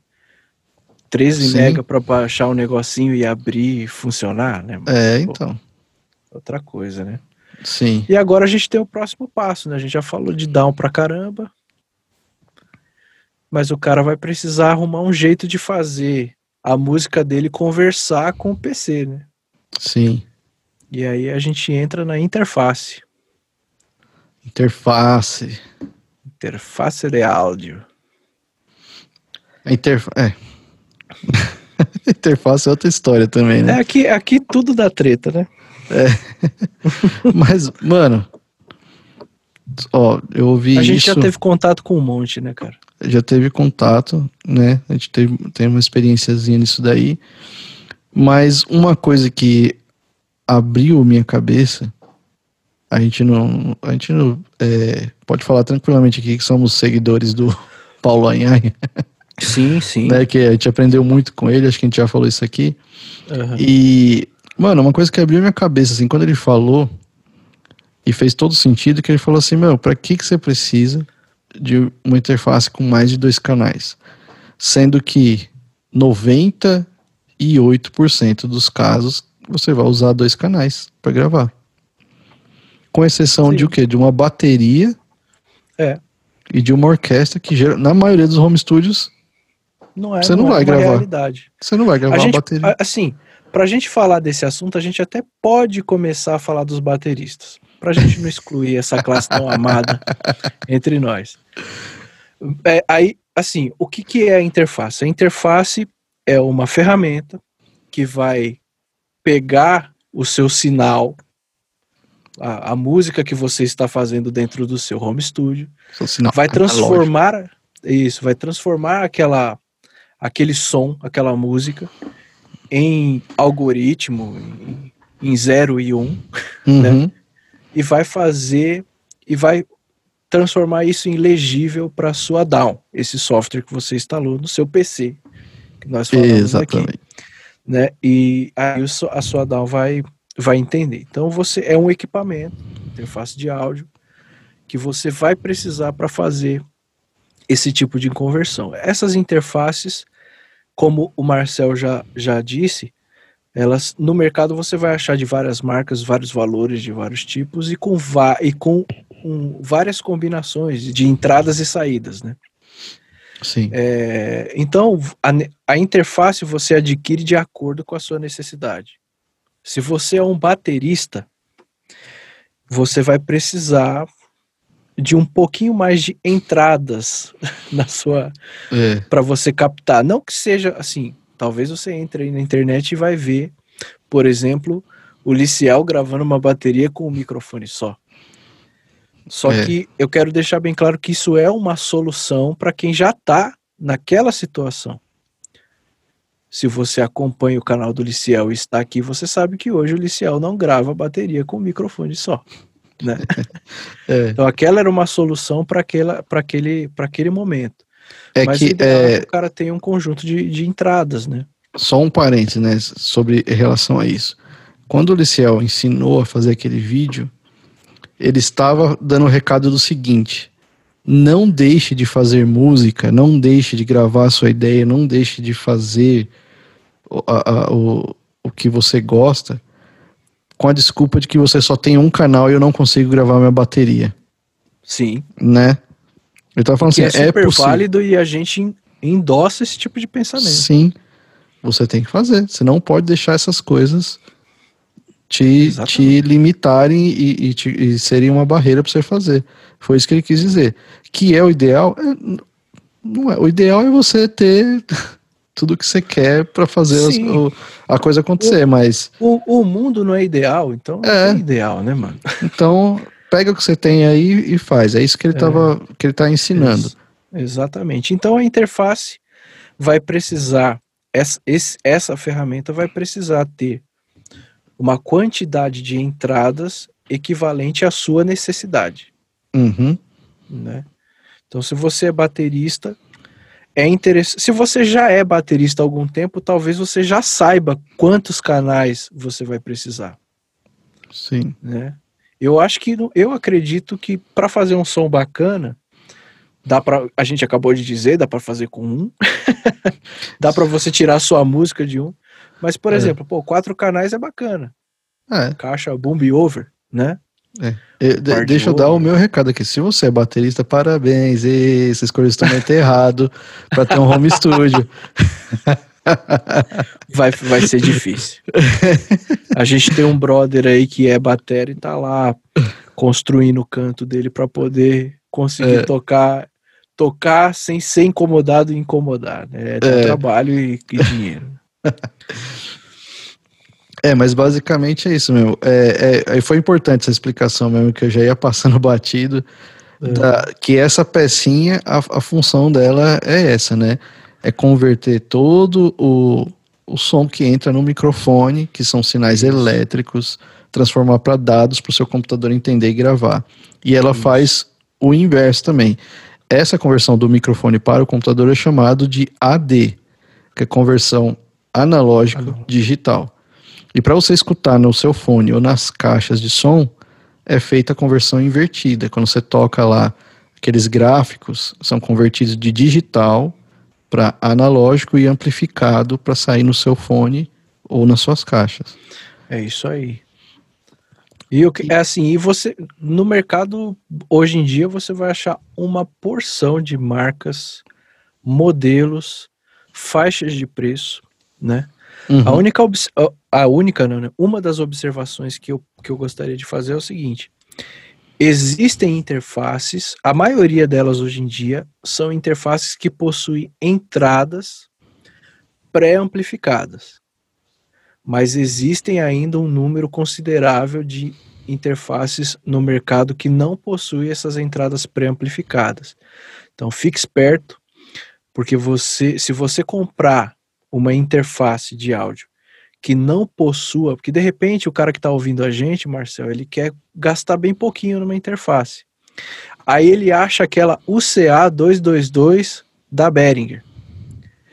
13 Sim. mega para baixar o um negocinho e abrir e funcionar, né? É, então. Outra coisa, né? Sim. E agora a gente tem o próximo passo, né? A gente já falou de down pra caramba. Mas o cara vai precisar arrumar um jeito de fazer a música dele conversar com o PC, né? Sim. E aí a gente entra na interface. Interface. Interface de áudio. Interfa é. [LAUGHS] interface é outra história também, né? É, aqui, aqui tudo dá treta, né? É. [LAUGHS] Mas, mano, ó, eu ouvi A gente isso... já teve contato com um monte, né, cara? Já teve contato, né? A gente teve, tem uma experiênciazinha nisso daí. Mas uma coisa que abriu minha cabeça, a gente não, a gente não é, pode falar tranquilamente aqui que somos seguidores do [LAUGHS] Paulo Anhanha. Sim, sim. Né, que a gente aprendeu muito com ele, acho que a gente já falou isso aqui. Uhum. E, mano, uma coisa que abriu minha cabeça, assim, quando ele falou, e fez todo sentido, que ele falou assim, meu, pra que, que você precisa de uma interface com mais de dois canais? Sendo que 90 e 8% dos casos você vai usar dois canais para gravar. Com exceção Sim. de o quê? De uma bateria é. e de uma orquestra que na maioria dos home studios não é, você não, não vai é gravar. Realidade. Você não vai gravar a, gente, bateria. Assim, pra gente falar desse assunto, a gente até pode começar a falar dos bateristas. Pra gente não excluir essa classe tão amada entre nós. É, aí, assim, o que, que é a interface? A interface é uma ferramenta que vai pegar o seu sinal a, a música que você está fazendo dentro do seu home studio. Só sinal vai analógico. transformar isso, vai transformar aquela aquele som, aquela música em algoritmo, em, em 0 e 1, um, Uhum. e vai fazer e vai transformar isso em legível para sua DAW, esse software que você instalou no seu PC, que nós falamos aqui, Exatamente. né? E aí a sua DAW vai vai entender. Então você é um equipamento, interface de áudio que você vai precisar para fazer esse tipo de conversão. Essas interfaces, como o Marcel já, já disse, elas no mercado você vai achar de várias marcas, vários valores de vários tipos e com, va e com um, várias combinações de entradas e saídas, né? Sim. É, então, a, a interface você adquire de acordo com a sua necessidade. Se você é um baterista, você vai precisar de um pouquinho mais de entradas [LAUGHS] na sua É. para você captar. Não que seja assim, talvez você entre aí na internet e vai ver, por exemplo, o Liciel gravando uma bateria com um microfone só. Só É. que eu quero deixar bem claro que isso é uma solução para quem já está naquela situação. Se você acompanha o canal do Liciel e está aqui, você sabe que hoje o Liciel não grava bateria com microfone só. Né? [LAUGHS] É, Então aquela era uma solução para aquele, pra aquele momento. é Mas o que ideal é é, que o cara tenha um conjunto de, de entradas, né? só um parênteses, né, sobre em relação a isso. Quando o Liciel ensinou a fazer aquele vídeo, ele estava dando o recado do seguinte: não deixe de fazer música, não deixe de gravar a sua ideia, não deixe de fazer a- a- o, o que você gosta, com a desculpa de que você só tem um canal e eu não consigo gravar minha bateria, Sim. né? Eu tava falando Que assim, é é, super possível. válido e a gente en- endossa esse tipo de pensamento. Sim, você tem que fazer. Você não pode deixar essas coisas te, Exatamente. te limitarem e, e, te- e serem uma barreira para você fazer. Foi isso que ele quis dizer. Que é o ideal? É, não é. O ideal é você ter tudo que você quer para fazer as- o- a coisa acontecer, mas O, o mundo não é ideal, então É. tem ideal, né, mano? [LAUGHS] então pega o que você tem aí e faz. É isso que ele tava, que ele tá ensinando. Ex- Exatamente. Então a interface vai precisar, essa, esse- essa ferramenta vai precisar ter uma quantidade de entradas equivalente à sua necessidade. Uhum. né? Então, se você é baterista, é interessante. Se você já é baterista há algum tempo, talvez você já saiba quantos canais você vai precisar, Sim. né? Eu acho que eu acredito que para fazer um som bacana, dá para a gente acabou de dizer, dá para fazer com um, [LAUGHS] dá para você tirar a sua música de um. Mas, por É. exemplo, pô, quatro canais é bacana. É. Caixa boom over, né? Eu- de- Par de deixa eu dar o meu recado aqui. Se você é baterista, parabéns. E você escolheu o instrumento errado para ter um home studio. [LAUGHS] Vai, vai ser difícil. A gente tem um brother aí que é batera e tá lá construindo o canto dele para poder conseguir É. tocar tocar sem ser incomodado e incomodar. Né? Dá É. trabalho e, e dinheiro. [LAUGHS] É, mas basicamente é isso mesmo. É, é, foi importante essa explicação mesmo, que eu já ia passando [LAUGHS] batido. É. da- que essa pecinha, a, a função dela é essa, né? É converter todo o, o som que entra no microfone, que são sinais Isso. elétricos, transformar para dados para o seu computador entender e gravar. E ela Isso. faz o inverso também. Essa conversão do microfone para o computador é chamado de AD, que é conversão analógico Analógico. digital. E para você escutar no seu fone ou nas caixas de som, é feita a conversão invertida. Quando você toca lá, aqueles gráficos são convertidos de digital para analógico e amplificado para sair no seu fone ou nas suas caixas. É isso aí. E o que é assim, e você no mercado hoje em dia você vai achar uma porção de marcas, modelos, faixas de preço, né? A Uhum. única, a- a única não, né? Uma das observações que eu, que eu gostaria de fazer é o seguinte: existem interfaces, a maioria delas hoje em dia são interfaces que possuem entradas pré-amplificadas. Mas existem ainda um número considerável de interfaces no mercado que não possuem essas entradas pré-amplificadas. Então fique esperto, porque você, se você comprar uma interface de áudio que não possua, porque de repente o cara que está ouvindo a gente, Marcel, ele quer gastar bem pouquinho numa interface. Aí ele acha aquela UCA 222 da Behringer,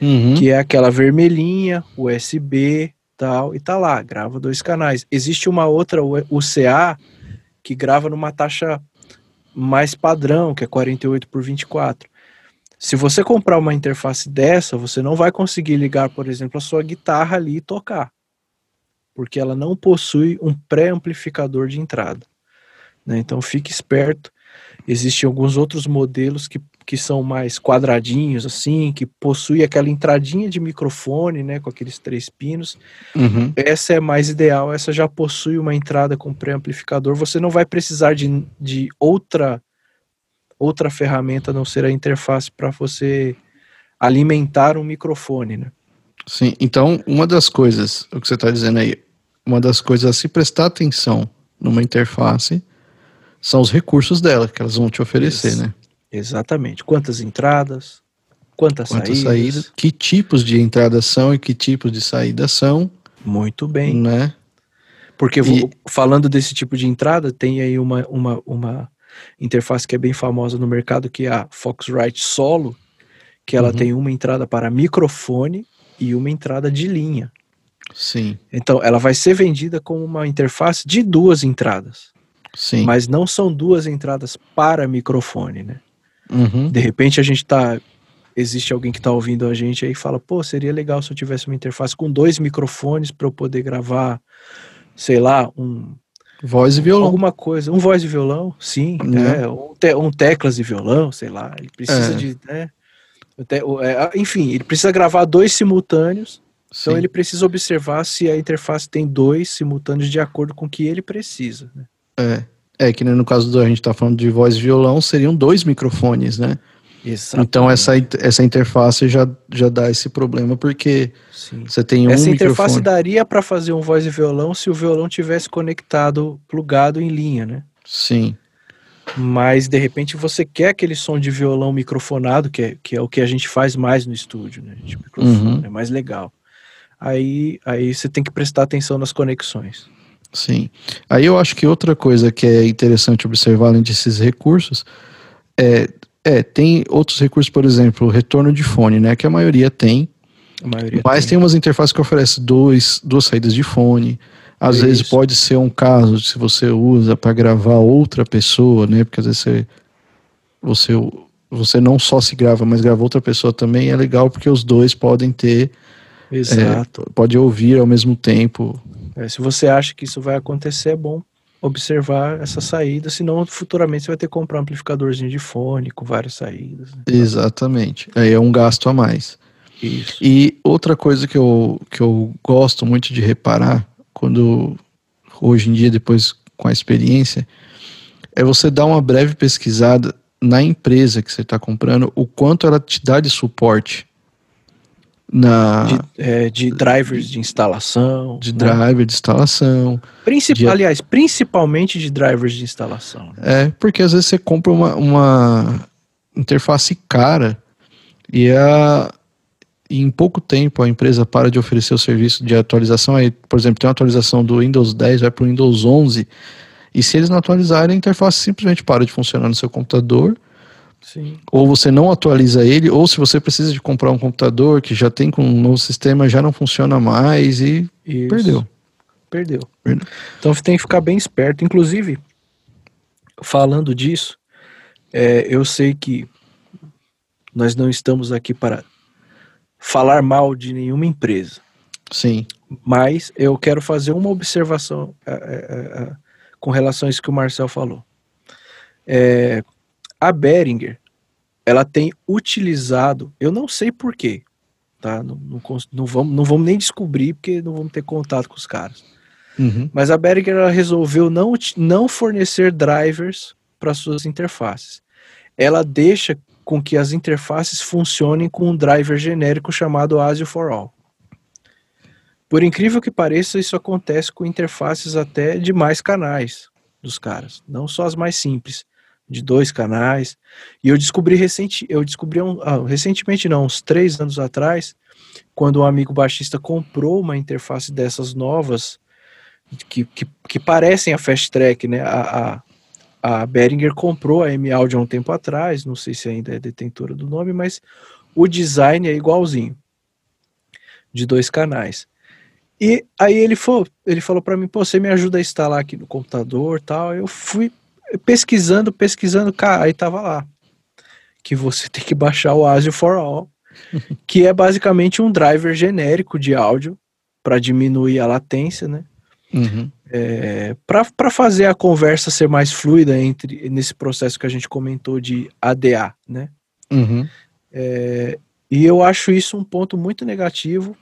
Uhum. que é aquela vermelhinha, USB, tal, e tá lá, grava dois canais. Existe uma outra UCA que grava numa taxa mais padrão, que é 48 por 24. Se você comprar uma interface dessa, você não vai conseguir ligar, por exemplo, a sua guitarra ali e tocar, porque ela não possui um pré-amplificador de entrada. né? Então fique esperto. Existem alguns outros modelos que, que são mais quadradinhos, assim, que possuem aquela entradinha de microfone, né, com aqueles três pinos. Uhum. Essa é mais ideal, essa já possui uma entrada com pré-amplificador. Você não vai precisar de, de outra outra ferramenta a não ser a interface para você alimentar um microfone, né? Sim, então uma das coisas, o que você está dizendo aí, uma das coisas a se prestar atenção numa interface são os recursos dela que elas vão te oferecer, Isso. né? Exatamente. Quantas entradas, quantas, Quantas saídas. saídas, que tipos de entradas são e que tipos de saídas são, Muito bem. né? Porque E- falando desse tipo de entrada, tem aí uma, uma, uma interface que é bem famosa no mercado, que é a Foxrite Solo, que ela Uhum. tem uma entrada para microfone e uma entrada de linha. Sim, Então, ela vai ser vendida como uma interface de duas entradas, sim. mas não são duas entradas para microfone, né? Uhum. De repente a gente tá. Existe alguém que tá ouvindo a gente aí e fala, pô, seria legal se eu tivesse uma interface com dois microfones para eu poder gravar, sei lá, um, Voz e violão. alguma coisa, um voz e violão, sim, Né? né? um, te- um teclas e violão, sei lá. Ele precisa É. de. Né? é, enfim, ele precisa gravar dois simultâneos, então Sim. ele precisa observar se a interface tem dois simultâneos de acordo com o que ele precisa. Né? É. É que no caso do a gente tá falando de voz e violão, seriam dois microfones, né? Exatamente. Então essa, essa interface já, já dá esse problema, porque Sim. você tem um Essa interface microfone. daria para fazer um voz e violão se o violão tivesse conectado, plugado em linha, né? Sim, Mas de repente você quer aquele som de violão microfonado, que é, que é o que a gente faz mais no estúdio, né? De microfone, Uhum. é mais legal. Aí, aí você tem que prestar atenção nas conexões. sim. Aí eu acho que outra coisa que é interessante observar além desses recursos é, é tem outros recursos, por exemplo, o retorno de fone, né? Que a maioria tem, A maioria mas tem umas interfaces que oferecem dois, duas saídas de fone. Às vezes pode ser um caso se você usa para gravar outra pessoa, né? Porque às vezes você, você, você não só se grava, mas grava outra pessoa também. É legal porque os dois podem ter, Exato. pode ouvir ao mesmo tempo. É, se você acha que isso vai acontecer, é bom observar essa saída, senão futuramente você vai ter que comprar um amplificadorzinho de fone com várias saídas. né? Exatamente. Aí é um gasto a mais. Isso. E outra coisa que eu, que eu gosto muito de reparar, quando hoje em dia, depois com a experiência, é você dar uma breve pesquisada na empresa que você está comprando, o quanto ela te dá de suporte na, de, é, de drivers de instalação. de né? driver, de instalação. Princip- de- Aliás, principalmente de drivers de instalação. né? É, porque às vezes você compra uma, uma interface cara e, a, e em pouco tempo a empresa para de oferecer o serviço de atualização. Aí, por exemplo, tem uma atualização do Windows 10, vai para o Windows 11. E se eles não atualizarem, a interface simplesmente para de funcionar no seu computador. Sim. Ou você não atualiza ele, ou se você precisa de comprar um computador que já tem com um novo sistema, já não funciona mais e Isso. perdeu. Perdeu. Perdeu. Então tem que ficar bem esperto. Inclusive, falando disso, é, eu sei que nós não estamos aqui para falar mal de nenhuma empresa, Sim. mas eu quero fazer uma observação é, é, é, com relação a isso que o Marcel falou. É, a Behringer, ela tem utilizado, eu não sei porquê, tá? Não, não, não vamos, não vamos nem descobrir, porque não vamos ter contato com os caras. Uhum. Mas a Behringer ela resolveu não, não fornecer drivers para suas interfaces. Ela deixa com que as interfaces funcionem com um driver genérico chamado ASIO for All. Por incrível que pareça, isso acontece com interfaces até de mais canais. dos caras, não só as mais simples, de dois canais. E eu descobri recente, eu descobri um, ah, recentemente, não, uns três anos atrás, quando um amigo baixista comprou uma interface dessas novas que, que, que parecem a Fast Track, né? A, a, a Behringer comprou a M-Audio há um tempo atrás, não sei se ainda é detentora do nome, mas o design é igualzinho, de dois canais. E aí ele falou, ele falou para mim, pô, você me ajuda a instalar aqui no computador, tal. Eu fui pesquisando, pesquisando, cara, aí tava lá que você tem que baixar o ASIO for All, [LAUGHS] que é basicamente um driver genérico de áudio para diminuir a latência, né? Uhum. É, para fazer a conversa ser mais fluida entre nesse processo que a gente comentou de ADA, né? Uhum. É, e eu acho isso um ponto muito negativo,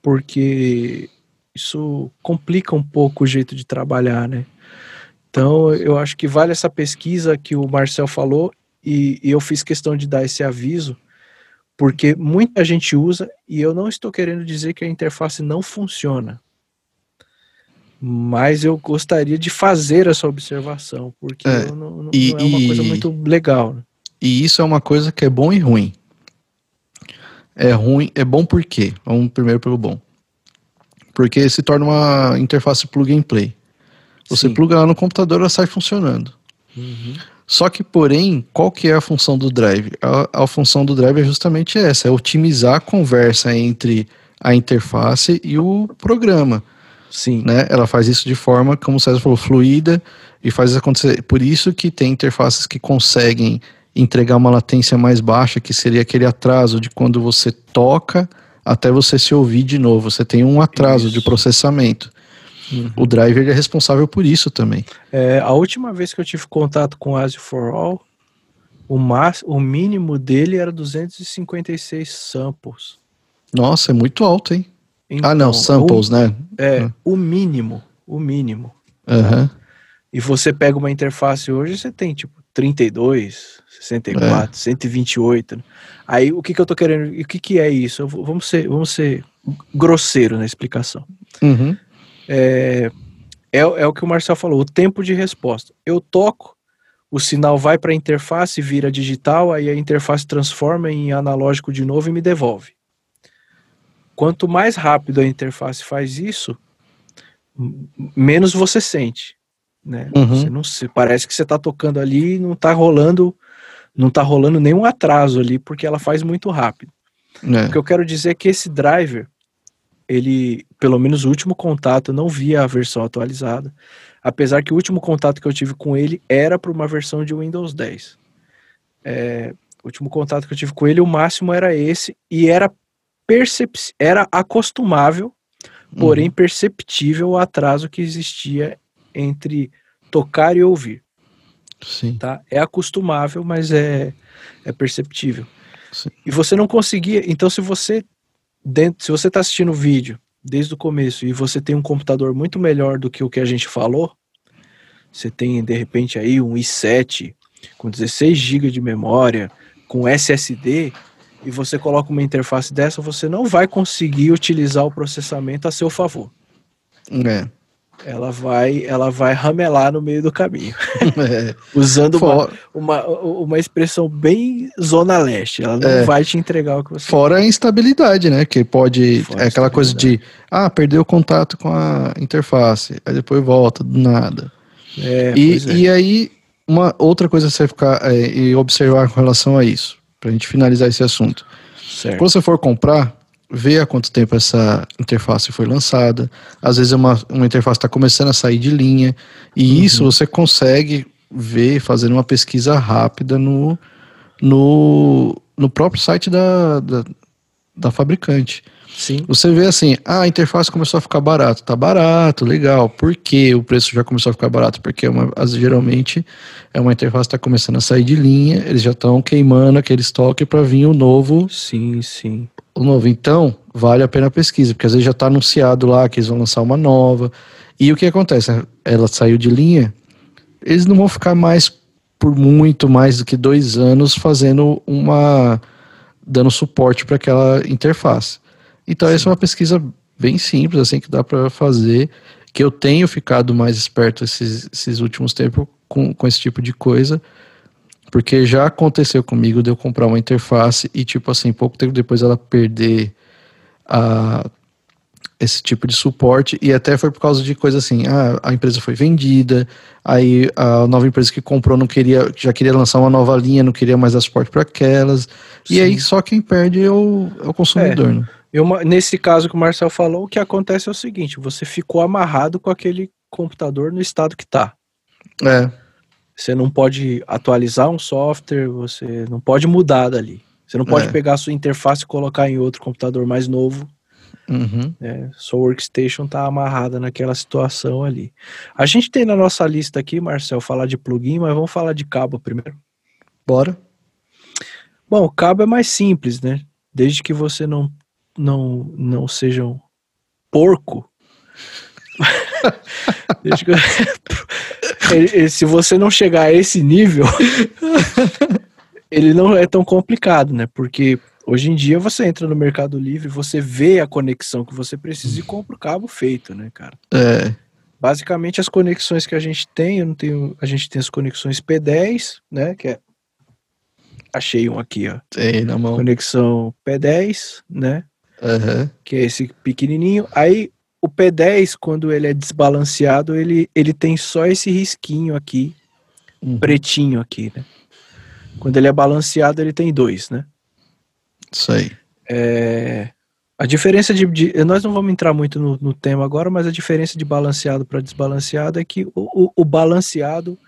porque isso complica um pouco o jeito de trabalhar, né? Então eu acho que vale essa pesquisa que o Marcel falou e, e eu fiz questão de dar esse aviso, porque muita gente usa e eu não estou querendo dizer que a interface não funciona mas eu gostaria de fazer essa observação, porque é, não, não, e, não, é uma coisa muito legal. Né? E isso é uma coisa que é bom e ruim. É ruim, é bom por quê? Vamos primeiro pelo bom. Porque se torna uma interface plug and play. Você Sim. pluga lá no computador, ela sai funcionando. Uhum. Só que, porém, qual que é a função do drive? A, a função do drive é justamente essa, é otimizar a conversa entre a interface e o programa. Sim. Né? Ela faz isso de forma, como o César falou, fluida e faz isso acontecer. Por isso que tem interfaces que conseguem entregar uma latência mais baixa, que seria aquele atraso de quando você toca até você se ouvir de novo. Você tem um atraso isso. de processamento. Uhum. O driver é responsável por isso também. É, a última vez que eu tive contato com o ASIO for All, o, max, o mínimo dele era 256 samples. Nossa, é muito alto, hein? Então, ah, não, então, samples, o, né? É, hum. o mínimo, o mínimo. Uhum. Tá? E você pega uma interface hoje, você tem tipo 32, 64, é. 128. Né? Aí o que, que eu tô querendo, o que, que é isso? Vamos, ser, vamos ser grosseiro na explicação. Uhum. É, é, é o que o Marcel falou, o tempo de resposta. Eu toco, o sinal vai para a interface, vira digital, aí a interface transforma em analógico de novo e me devolve. Quanto mais rápido a interface faz isso, menos você sente, né? Uhum. Você não se parece que você está tocando ali e não está rolando, não tá rolando nenhum atraso ali porque ela faz muito rápido. É. O que eu quero dizer é que esse driver, ele, pelo menos o último contato, eu não via a versão atualizada, apesar que o último contato que eu tive com ele era para uma versão de Windows 10. É, o último contato que eu tive com ele, o máximo era esse, e era percep era acostumável, porém uhum. perceptível o atraso que existia entre tocar e ouvir. Sim. Tá? É acostumável, mas é, é perceptível. Sim. E você não conseguia. Então, se você dentro, se você está assistindo o vídeo desde o começo e você tem um computador muito melhor do que o que a gente falou, você tem de repente aí um i7 com 16 GB de memória, com SSD, e você coloca uma interface dessa, você não vai conseguir utilizar o processamento a seu favor. É. Ela vai, ela vai ramelar no meio do caminho. [LAUGHS] É. Usando uma, uma, uma expressão bem zona leste. Ela não é. vai te entregar o que você Fora quer. a instabilidade, né? Que pode. Fora é aquela coisa de. Ah, perdeu o contato com a interface. Aí depois volta do nada. É, e, é. e aí, uma outra coisa você ficar é, e observar com relação a isso para a gente finalizar esse assunto. Certo. Quando você for comprar, vê há quanto tempo essa interface foi lançada. Às vezes é uma, uma interface está começando a sair de linha. E uhum. isso você consegue ver fazendo uma pesquisa rápida no, no, no próprio site da, da, da fabricante. Sim. Você vê assim, ah, a interface começou a ficar barato. Tá barato, legal. Por que o preço já começou a ficar barato? Porque é uma, geralmente é uma interface que está começando a sair de linha, eles já estão queimando aquele estoque para vir o novo. Sim, sim. O novo. Então, vale a pena a pesquisa, porque às vezes já está anunciado lá que eles vão lançar uma nova. E o que acontece? Ela saiu de linha, eles não vão ficar mais por muito mais do que dois anos fazendo uma. dando suporte para aquela interface. Então, Sim. essa é uma pesquisa bem simples, assim, que dá para fazer, que eu tenho ficado mais esperto esses, esses últimos tempos com, com esse tipo de coisa, porque já aconteceu comigo de eu comprar uma interface e, tipo assim, pouco tempo depois ela perder a, esse tipo de suporte e até foi por causa de coisa assim, ah, a empresa foi vendida, aí a nova empresa que comprou não queria, já queria lançar uma nova linha, não queria mais dar suporte para aquelas, Sim. e aí só quem perde é o, é o consumidor, é. né? Eu, nesse caso que o Marcel falou, o que acontece é o seguinte: você ficou amarrado com aquele computador no estado que está. É. Você não pode atualizar um software, você não pode mudar dali. Você não pode é. pegar a sua interface e colocar em outro computador mais novo. Uhum. É, sua workstation está amarrada naquela situação ali. A gente tem na nossa lista aqui, Marcel, falar de plugin, mas vamos falar de cabo primeiro. Bora. Bom, o cabo é mais simples, né? Desde que você não não, não sejam porco. [LAUGHS] se você não chegar a esse nível, [LAUGHS] ele não é tão complicado, né? Porque hoje em dia você entra no Mercado Livre, você vê a conexão que você precisa e compra o cabo feito, né, cara? É. Basicamente as conexões que a gente tem, eu não tenho, a gente tem as conexões P10, né, que é achei um aqui, ó. Tem na mão. Conexão P10, né? Uhum. Que é esse pequenininho. Aí o P10, quando ele é desbalanceado, ele, ele tem só esse risquinho aqui, uhum. pretinho aqui, né? Quando ele é balanceado, ele tem dois, né? Isso aí. É, a diferença de, de, Nós não vamos entrar muito no, no, tema agora, mas a diferença de balanceado para desbalanceado é que o, o, o, balanceado,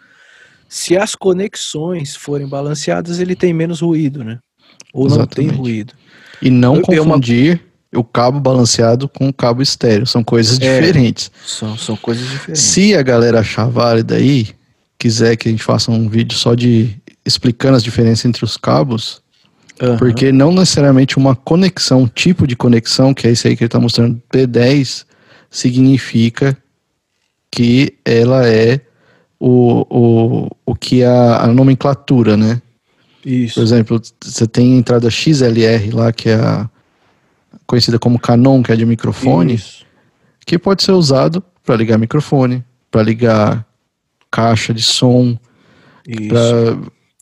se as conexões forem balanceadas, ele tem menos ruído, né? Ou Exatamente. não tem ruído. E não eu, confundir. O cabo balanceado com o cabo estéreo. São coisas é, diferentes. São, são coisas diferentes. Se a galera achar válido aí, quiser que a gente faça um vídeo só de explicando as diferenças entre os cabos, uhum. porque não necessariamente uma conexão, um tipo de conexão, que é esse aí que ele está mostrando, P10, significa que ela é o, o, o que a, a nomenclatura, né? Isso. Por exemplo, você tem a entrada XLR lá, que é a, conhecida como Canon, que é de microfone, Isso. que pode ser usado para ligar microfone, para ligar caixa de som,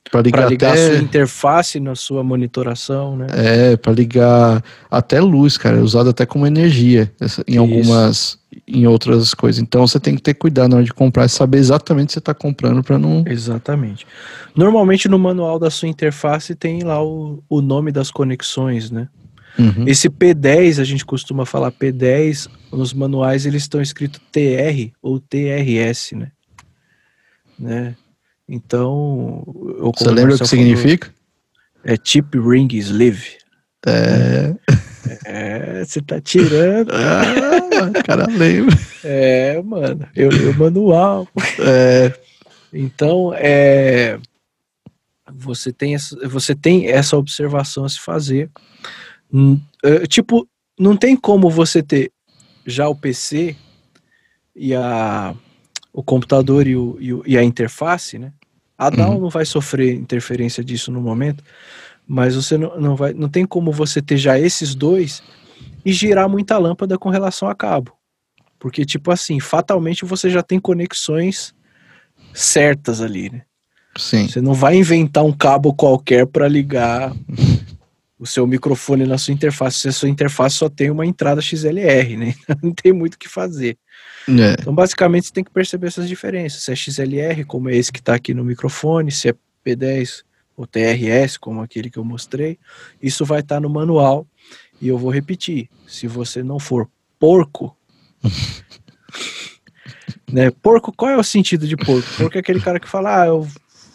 para ligar, ligar até... a sua interface na sua monitoração, né? É, para ligar até luz, cara, é usado até como energia em Isso. algumas em outras coisas. Então você tem que ter cuidado na hora de comprar e saber exatamente o que você está comprando para não. Exatamente. Normalmente no manual da sua interface tem lá o, o nome das conexões, né? Uhum. Esse P10, a gente costuma falar P10, nos manuais eles estão escritos TR ou TRS, né? né? Então. Você lembra o que significa? É Chip Ring Sleeve. É. É, você tá tirando. [LAUGHS] ah, cara lembra. É, mano. Eu li o manual. É. Então, é. Você tem, essa, você tem essa observação a se fazer. Hum, é, tipo, não tem como você ter já o PC e a, o computador e, o, e, o, e a interface, né? A DAO uhum. não vai sofrer interferência disso no momento, mas você não, não vai, não tem como você ter já esses dois e girar muita lâmpada com relação a cabo. Porque, tipo assim, fatalmente você já tem conexões certas ali, né? Sim. Você não vai inventar um cabo qualquer para ligar [LAUGHS] o seu microfone na sua interface. Se a sua interface só tem uma entrada XLR, né? [LAUGHS] Não tem muito o que fazer. É. Então, basicamente, você tem que perceber essas diferenças. Se é XLR, como é esse que está aqui no microfone, se é P10 o TRS, como aquele que eu mostrei, isso vai estar tá no manual. E eu vou repetir: se você não for porco, [LAUGHS] né? Porco, qual é o sentido de porco? Porco é aquele cara que fala: ah, eu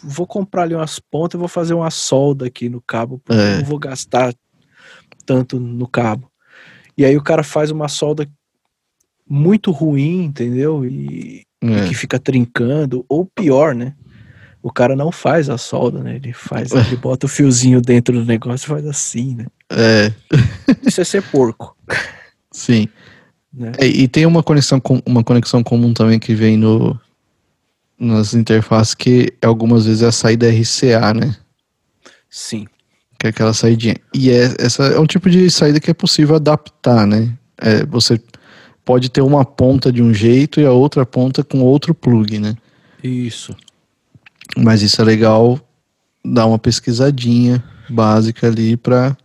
vou comprar ali umas pontas e vou fazer uma solda aqui no cabo, porque é. eu não vou gastar tanto no cabo. E aí o cara faz uma solda muito ruim, entendeu? E, é. e que fica trincando, ou pior, né? o cara não faz a solda, né? Ele faz, ele bota o fiozinho dentro do negócio e faz assim, né? É. [LAUGHS] Isso é ser porco. Sim. Né? É, e tem uma conexão, com, uma conexão comum também que vem no, nas interfaces que algumas vezes é a saída RCA, né? Sim. Que é aquela saidinha. E é, essa é um tipo de saída que é possível adaptar, né? É, você pode ter uma ponta de um jeito e a outra ponta com outro plug, né? Isso. Mas isso é legal dar uma pesquisadinha básica ali para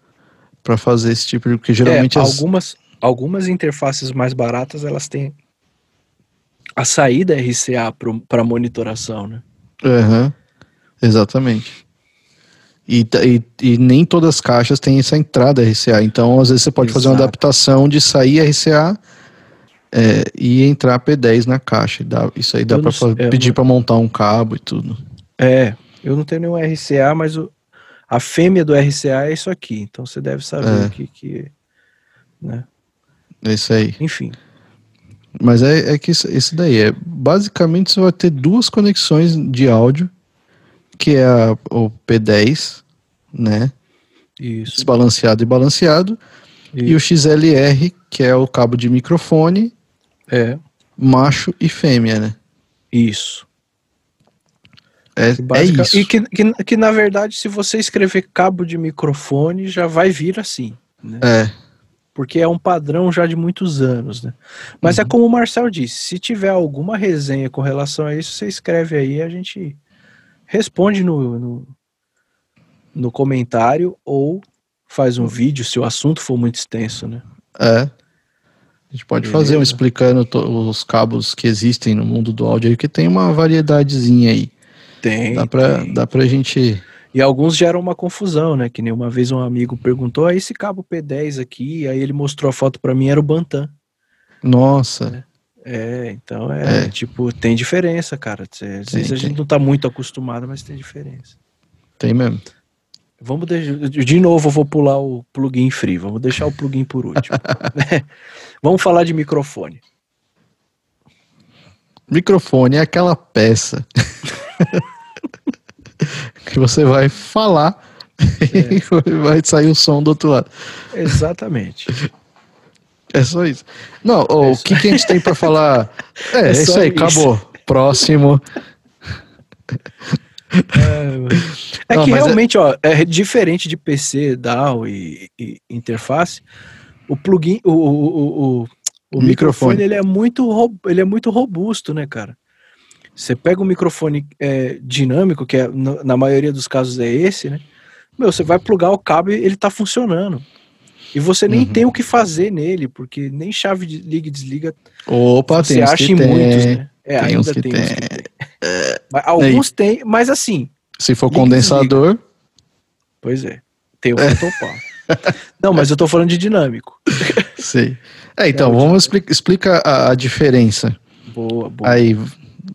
para fazer esse tipo de porque geralmente é, as... algumas algumas interfaces mais baratas elas têm a saída RCA para monitoração, né? Uhum, exatamente. E, e, e, nem todas as caixas têm essa entrada RCA. Então, às vezes, você pode Exato. fazer uma adaptação de sair RCA é, e entrar P10 na caixa. Dá, isso aí dá para é, pedir para montar um cabo e tudo. É, eu não tenho nenhum RCA, mas o, a fêmea do RCA é isso aqui. Então, você deve saber é. que, que. Né? É isso aí. Enfim. Mas é, é que isso, isso daí é. Basicamente, você vai ter duas conexões de áudio que é a, o P10, né? Isso. Desbalanceado e balanceado. Isso. E o XLR, que é o cabo de microfone. É. Macho e fêmea, né? Isso. É, é isso. E que, que, que, na verdade, se você escrever cabo de microfone, já vai vir assim. Né? É. Porque é um padrão já de muitos anos, né? Mas é uhum. é como o Marcel disse: se tiver alguma resenha com relação a isso, você escreve aí a gente responde no, no, no comentário ou faz um vídeo se o assunto for muito extenso, né? É. A gente pode Beleza. fazer um explicando os cabos que existem no mundo do áudio aí, que tem uma variedadezinha aí. Tem. Dá pra, tem. Dá pra gente. E alguns geram uma confusão, né? Que nem uma vez um amigo perguntou: ah, esse cabo P10 aqui, aí ele mostrou a foto para mim, era o Bantam. Nossa. É. É, então é, é, tipo, tem diferença, cara. Às vezes a gente não tá muito acostumado, mas tem diferença. Tem mesmo. Vamos deixar, de novo eu vou pular o plugin free, vamos deixar o plugin por último. [LAUGHS] [LAUGHS] vamos falar de microfone. Microfone é aquela peça [LAUGHS] que você vai falar é. [LAUGHS] e vai sair o som do outro lado. Exatamente. É só isso. Não, é o que, que, a gente tem para falar? É, [LAUGHS] é, é isso aí, isso. acabou. Próximo. É, é Não, que é- realmente, é... ó, é diferente de PC, DAW e, e interface. O plugin, o, o, o, o microfone. microfone, ele é muito ele é muito robusto, né, cara? Você pega um microfone é, dinâmico, que é, na maioria dos casos é esse, né? Meu, você vai plugar o cabo e ele tá funcionando. E você nem uhum. tem o que fazer nele, porque nem chave de liga e desliga. Opa, você tem acha em tem. muitos, né? É, tem ainda tem, tem. tem. Mas alguns tem, mas assim. Se for condensador. Pois é. Tem o fotopar. [LAUGHS] Não, mas eu tô falando de dinâmico. Sim. É, então, é, vamos explicar explica a, a, diferença. Boa, boa. Aí,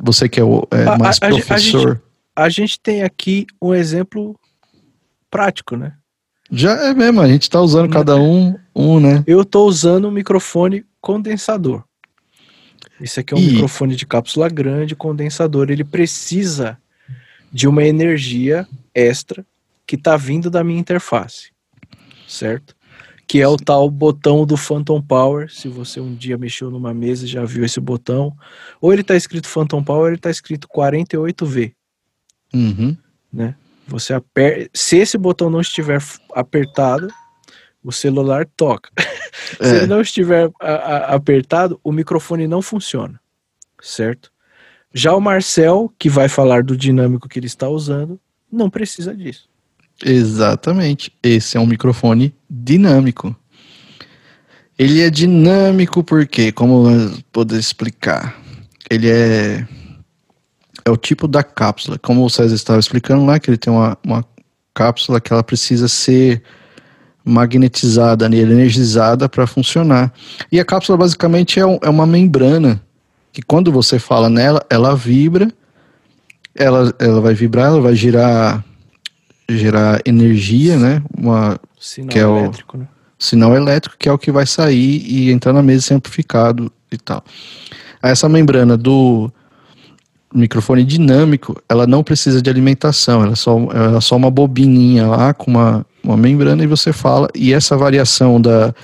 você que é o é, a, mais a, professor. A gente, a gente tem aqui um exemplo prático, né? Já é mesmo, a gente tá usando cada um, um, né? Eu tô usando um microfone condensador. Esse aqui é um e... microfone de cápsula grande, condensador. Ele precisa de uma energia extra que tá vindo da minha interface, certo? Que é o tal botão do Phantom Power. Se você um dia mexeu numa mesa e já viu esse botão, ou ele tá escrito Phantom Power, ou ele tá escrito 48V. Uhum. Né? Você aperta. Se esse botão não estiver apertado, o celular toca. [LAUGHS] Se é. ele não estiver apertado, o microfone não funciona. Certo? Já o Marcel, que vai falar do dinâmico que ele está usando, não precisa disso. Exatamente. Esse é um microfone dinâmico. Ele é dinâmico porque, como poder explicar? Ele é é o tipo da cápsula. Como o César estava explicando lá, que ele tem uma, uma cápsula que ela precisa ser magnetizada, energizada para funcionar. E a cápsula basicamente é, um, é, uma membrana que quando você fala nela, ela vibra, ela, ela vai vibrar, ela vai girar, gerar energia, né? Uma, sinal que é elétrico, o, né? Sinal elétrico, que é o que vai sair e entrar na mesa ser amplificado e tal. Essa membrana do microfone dinâmico, ela não precisa de alimentação, ela é só, ela é só uma bobininha lá com uma, uma membrana e você fala, e essa variação da,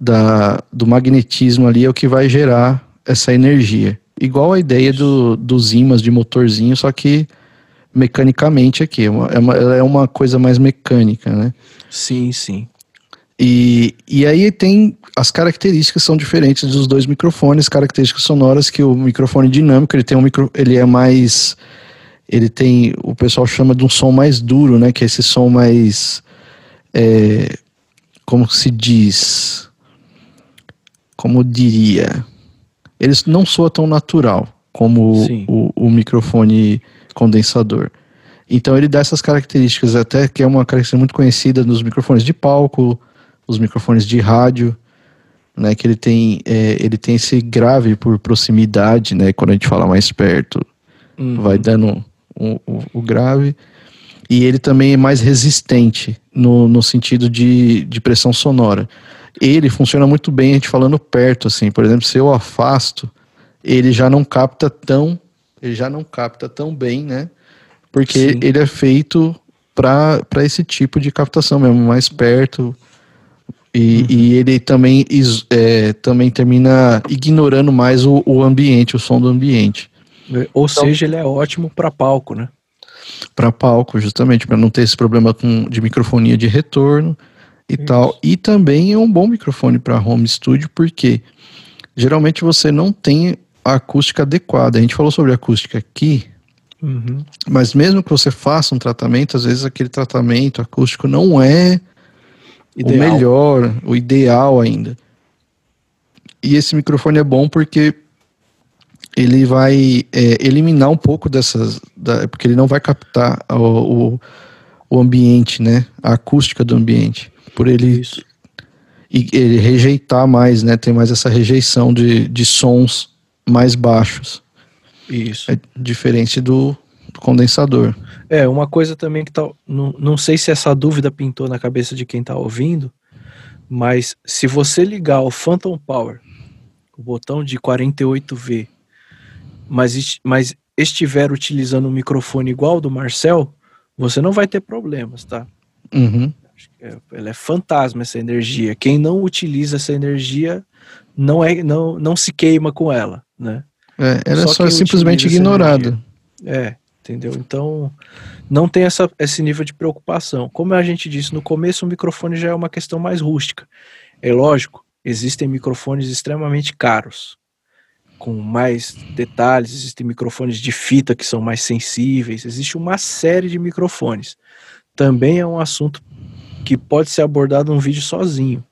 da, do magnetismo ali é o que vai gerar essa energia. Igual a ideia do, dos ímãs de motorzinho, só que mecanicamente aqui, é uma, é uma, ela é uma coisa mais mecânica, né? Sim, sim. E, e aí tem as características são diferentes dos dois microfones, características sonoras que o microfone dinâmico ele tem um micro, ele é mais ele tem o pessoal chama de um som mais duro, né? Que é esse som mais é, como se diz, como diria, eles não soa tão natural como o, o, microfone condensador. Então ele dá essas características até que é uma característica muito conhecida nos microfones de palco, os microfones de rádio, né, que ele tem, é, ele tem esse grave por proximidade, né, quando a gente fala mais perto, uhum. vai dando o, o, o, grave, e ele também é mais resistente no, no sentido de, de pressão sonora. Ele funciona muito bem a gente falando perto, assim, por exemplo, se eu afasto, ele já não capta tão, ele já não capta tão bem, né, porque Sim. ele é feito para esse tipo de captação mesmo, mais perto, e, uhum. e ele também, é, também termina ignorando mais o, o, ambiente, o som do ambiente. Ou então, seja, ele é ótimo para palco, né? Para palco, justamente, para não ter esse problema com, de microfonia de retorno e Isso. tal. E também é um bom microfone para home studio, porque geralmente você não tem a acústica adequada. A gente falou sobre acústica aqui, uhum. mas mesmo que você faça um tratamento, às vezes aquele tratamento acústico não é Ideal. o melhor, o ideal ainda. E esse microfone é bom porque ele vai é, eliminar um pouco dessas. Da, porque ele não vai captar o, o, o, ambiente, né? A acústica do ambiente. Por ele. E ele rejeitar mais, né? Tem mais essa rejeição de, de sons mais baixos. Isso. É diferente do, do condensador. É, uma coisa também que tá. Não, não sei se essa dúvida pintou na cabeça de quem tá ouvindo, mas se você ligar o Phantom Power, o botão de 48V, mas, mas estiver utilizando um microfone igual do Marcel, você não vai ter problemas, tá? Uhum. É, ela é fantasma essa energia. Quem não utiliza essa energia não é não, não se queima com ela, né? É, ela só só simplesmente ignorada. É, entendeu? Então, não tem essa, esse nível de preocupação. Como a gente disse no começo, o microfone já é uma questão mais rústica. É lógico, existem microfones extremamente caros, com mais detalhes, existem microfones de fita que são mais sensíveis, existe uma série de microfones. Também é um assunto que pode ser abordado num vídeo sozinho.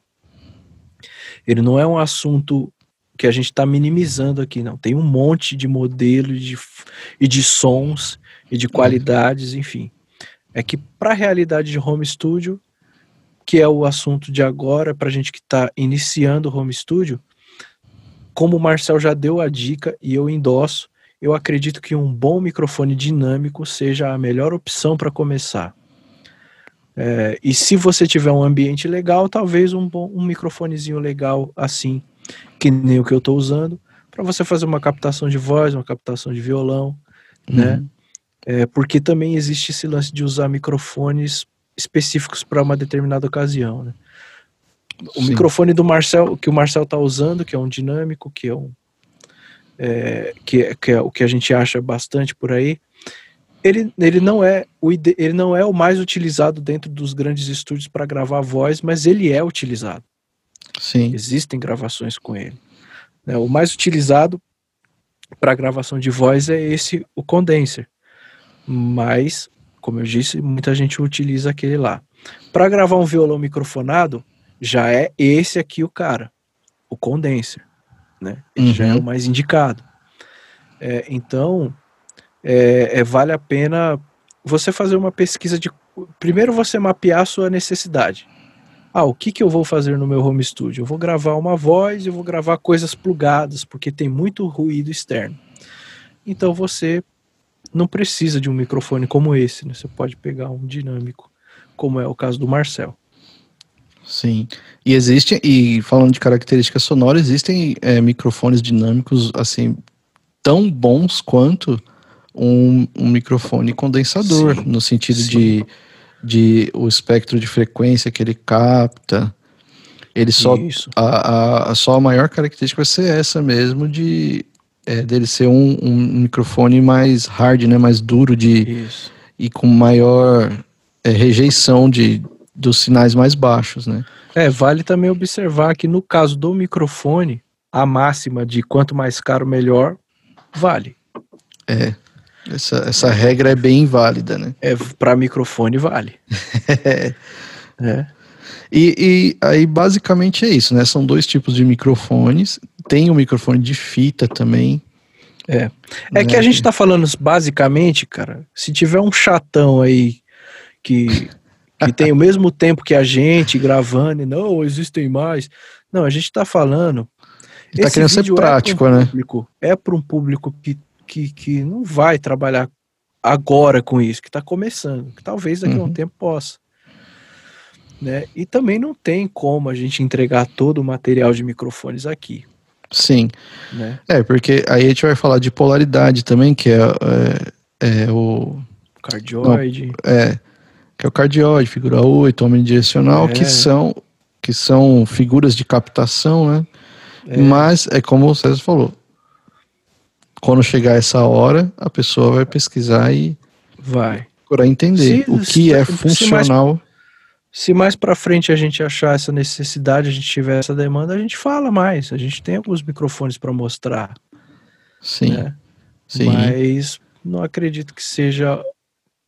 Ele não é um assunto que a gente está minimizando aqui, não. Tem um monte de modelos de, e de sons e de qualidades, enfim. É que para a realidade de home studio, que é o assunto de agora, para a gente que está iniciando o home studio, como o Marcel já deu a dica e eu endosso, eu acredito que um bom microfone dinâmico seja a melhor opção para começar. É, e se você tiver um ambiente legal, talvez um, bom, um microfonezinho legal assim, que nem o que eu estou usando, para você fazer uma captação de voz, uma captação de violão, né? uhum. né? É, porque também existe esse lance de usar microfones específicos para uma determinada ocasião, né? O Sim. microfone do Marcel, que o Marcel está usando, que é um dinâmico, que é um é, que, é, que é o que a gente acha bastante por aí, ele, ele, não é o, ele não é o mais utilizado dentro dos grandes estúdios para gravar voz, mas ele é utilizado. Sim. Existem gravações com ele. Né? O mais utilizado para gravação de voz é esse, o condenser. Mas, como eu disse, muita gente utiliza aquele lá. Para gravar um violão microfonado, já é esse aqui o cara, o condenser. Né? Ele uhum. já é uhum. o mais indicado. É, então, é, é, vale a pena você fazer uma pesquisa de. Primeiro, você mapear a sua necessidade. Ah, o que, que eu vou fazer no meu home studio? Eu vou gravar uma voz, eu vou gravar coisas plugadas, porque tem muito ruído externo. Então você não precisa de um microfone como esse, né? Você pode pegar um dinâmico, como é o caso do Marcel. Sim. E existe, e falando de características sonoras, existem é, microfones dinâmicos assim tão bons quanto um, um microfone condensador, sim, no sentido sim. de de o espectro de frequência que ele capta. Ele só a, a, só a maior característica vai ser essa mesmo de é, dele ser um, um, microfone mais hard, né, mais duro de Isso. e com maior é, rejeição de, dos sinais mais baixos, né? É, vale também observar que no caso do microfone, a máxima de quanto mais caro, melhor, vale. É. Essa, essa regra é bem válida, né? É, para microfone vale. [LAUGHS] é. E, e, aí basicamente é isso, né? São dois tipos de microfones. Tem o microfone de fita também. É. É né? que a gente tá falando basicamente, cara, se tiver um chatão aí que, que tem o mesmo [LAUGHS] tempo que a gente gravando e não, existem mais. Não, a gente tá falando. Tá querendo ser prático, é um né? Público, é para um público que, que, que não vai trabalhar agora com isso, que tá começando, que talvez daqui a um uhum. tempo possa. Né? E também não tem como a gente entregar todo o material de microfones aqui. Sim. Né? É, porque aí a gente vai falar de polaridade também, que é, é, é o. Cardioide. Não, é. Que é o cardioide, figura 8, omnidirecional, é. que são que são figuras de captação, né? É. Mas é como o César falou. Quando chegar essa hora, a pessoa vai pesquisar e vai procurar entender se, o que é funcional se mais para frente a gente achar essa necessidade, a gente tiver essa demanda, a gente fala mais. A gente tem alguns microfones para mostrar. Sim. Né? Sim. Mas não acredito que seja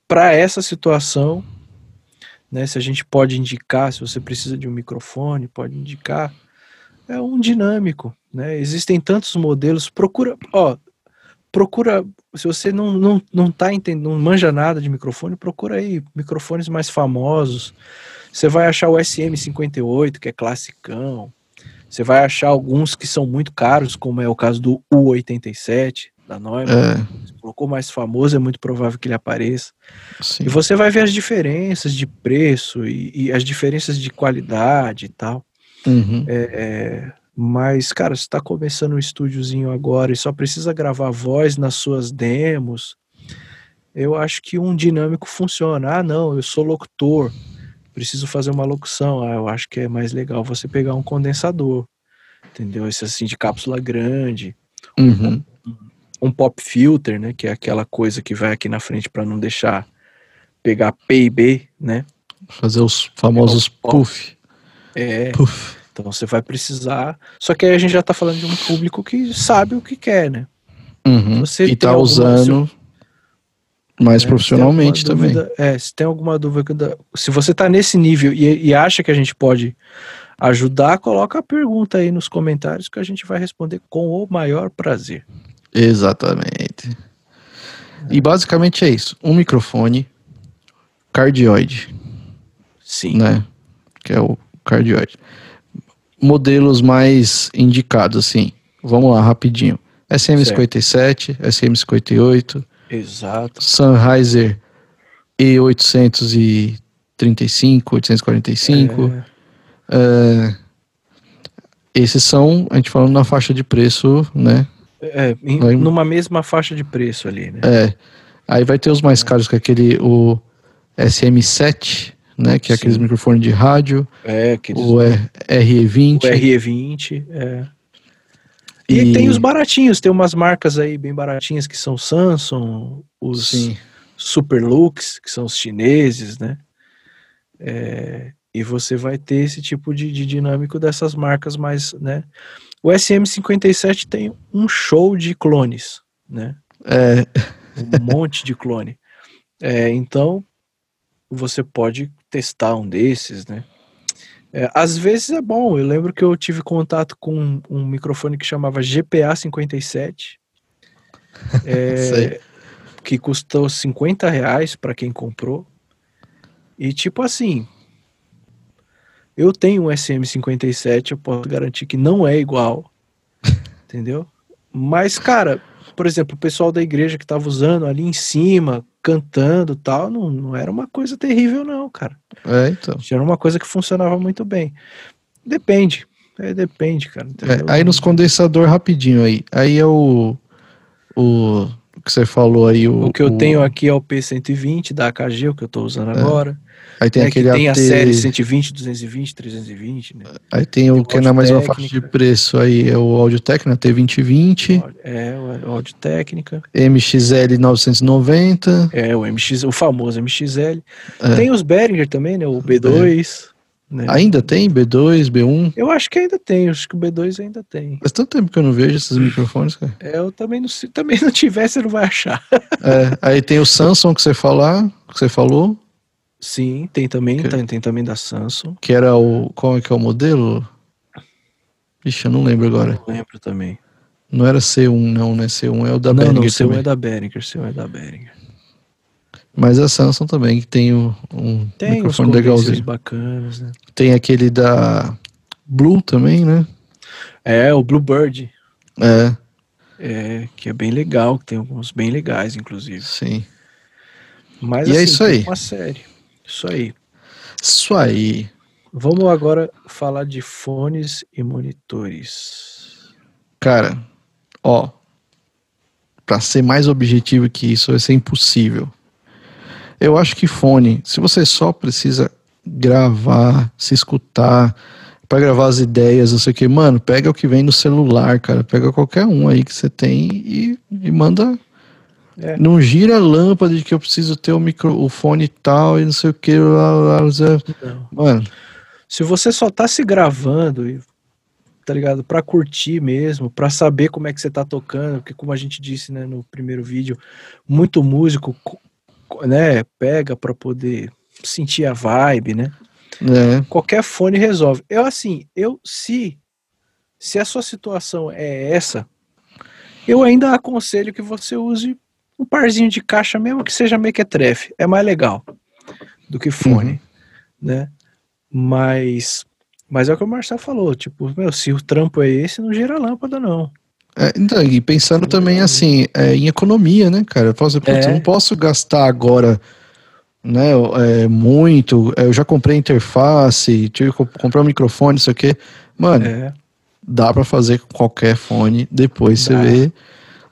para essa situação, né? Se a gente pode indicar, se você precisa de um microfone, pode indicar. É um dinâmico, né? Existem tantos modelos. Procura, ó, procura. Se você não não não tá entendendo, não manja nada de microfone, procura aí microfones mais famosos você vai achar o SM58, que é classicão. Você vai achar alguns que são muito caros, como é o caso do U87 da Neumann. É. Se colocou mais famoso, é muito provável que ele apareça. Sim. E você vai ver as diferenças de preço e, e as diferenças de qualidade e tal. Uhum. É, é, mas, cara, você está começando um estúdiozinho agora e só precisa gravar voz nas suas demos. Eu acho que um dinâmico funciona. Ah, não, eu sou locutor preciso fazer uma locução. Ah, eu acho que é mais legal você pegar um condensador, entendeu? Esse assim de cápsula grande, uhum. um, um, pop filter, né? Que é aquela coisa que vai aqui na frente para não deixar pegar P e B, né? Fazer os famosos puff. É. Puff. Então você vai precisar. Só que aí a gente já tá falando de um público que sabe o que quer, né? Uhum. Você e tá usando mais é, profissionalmente também. Dúvida, é, se tem alguma dúvida, se você está nesse nível e, e, acha que a gente pode ajudar, coloca a pergunta aí nos comentários que a gente vai responder com o maior prazer. Exatamente. É. E basicamente é isso: um microfone cardioide. Sim. Né? Que é o cardioide. Modelos mais indicados, assim. Vamos lá, rapidinho. SM57, SM58, Exato. Sennheiser E835, 845. É. É, esses são, a gente falando na faixa de preço, né? É, em, vai, numa mesma faixa de preço ali, né? É. Aí vai ter os mais caros, que é aquele, o SM7, né? Que é Sim. aqueles microfones de rádio. É, aqueles... O RE20. O RE20, é. E, e, tem os baratinhos, tem umas marcas aí bem baratinhas que são Samsung, os Sim. Superlux, que são os chineses, né? É, e você vai ter esse tipo de, de, dinâmico dessas marcas mais, né? O SM57 tem um show de clones, né? É. Um monte de clone. É, então, você pode testar um desses, né? É, às vezes é bom. Eu lembro que eu tive contato com um, um microfone que chamava GPA 57, é, [LAUGHS] que custou 50 reais para quem comprou. E tipo assim, eu tenho um SM57, eu posso garantir que não é igual, [LAUGHS] entendeu? Mas, cara, por exemplo, o pessoal da igreja que tava usando ali em cima, cantando tal, não, não era uma coisa terrível, não, cara. É, então. Era uma coisa que funcionava muito bem. Depende. É, depende, cara. É, aí nos condensador rapidinho aí. Aí é o. O que você falou aí. O, O que eu tenho aqui é o P120 da AKG, o que eu tô usando agora. Aí tem é aquele que tem a AT série 120, 220, 320, né? Aí tem o tem o que não é mais uma faixa de preço aí, é o Audio Técnica T2020, É, o áudio técnica. MXL 990. É, o MX, o famoso MXL. É. Tem os Behringer também, né? O B2. Né? Ainda tem B2, B1. Eu acho que ainda tem, acho que o B2 ainda tem. Faz tanto tempo que eu não vejo esses microfones, cara. É, eu também não, se também não [LAUGHS] tiver, você não vai achar. É, aí tem o Samsung que você falar, que você falou, Sim, tem também, Que- tem, tem também da Samsung. que era o. Qual é que é o modelo? Ixi, eu não lembro agora. Eu lembro também. Não era C1, não, né? C1 é o da não, não, Behringer o seu também. é da Behringer, o seu é da Behringer. Mas a Samsung também, que tem o, um Tem microfone legalzinho. bacanas, né? Tem aquele da Blue também, né? É, o Bluebird, É, é, que é bem legal, que tem alguns bem legais, inclusive. sim. Mas E é assim, isso tem aí. uma série. Isso aí. Isso aí. Vamos agora falar de fones e monitores. Cara, ó. Pra ser mais objetivo que isso, vai ser impossível. Eu acho que fone, se você só precisa gravar, se escutar, pra gravar as ideias, não sei o que, mano, pega o que vem no celular, cara. Pega qualquer um aí que você tem e, e manda. É. Não gira a lâmpada de que eu preciso ter o, micro, o fone tal e não sei o que. Lá, lá, lá. Mano, Se você só tá se gravando e tá ligado, Pra curtir mesmo, pra saber como é que você tá tocando, porque como a gente disse, né, no primeiro vídeo, muito músico, co- co- né, pega pra poder sentir a vibe, né? né? Qualquer fone resolve. Eu assim, eu se se a sua situação é essa, eu ainda aconselho que você use um parzinho de caixa mesmo que seja mequetrefe, é mais legal do que fone, Uhum. né? Mas mas é o que o Marcelo falou, tipo, meu, se o trampo é esse, não gira lâmpada não. É, então, e pensando também assim, é, em economia, né, cara? Eu falo assim, putz, É. eu não posso gastar agora, né, é, muito. é, Eu já comprei interface, tive que comp- comprar um microfone, isso aqui. Mano, É, dá pra fazer com qualquer fone, depois você Dá. vê.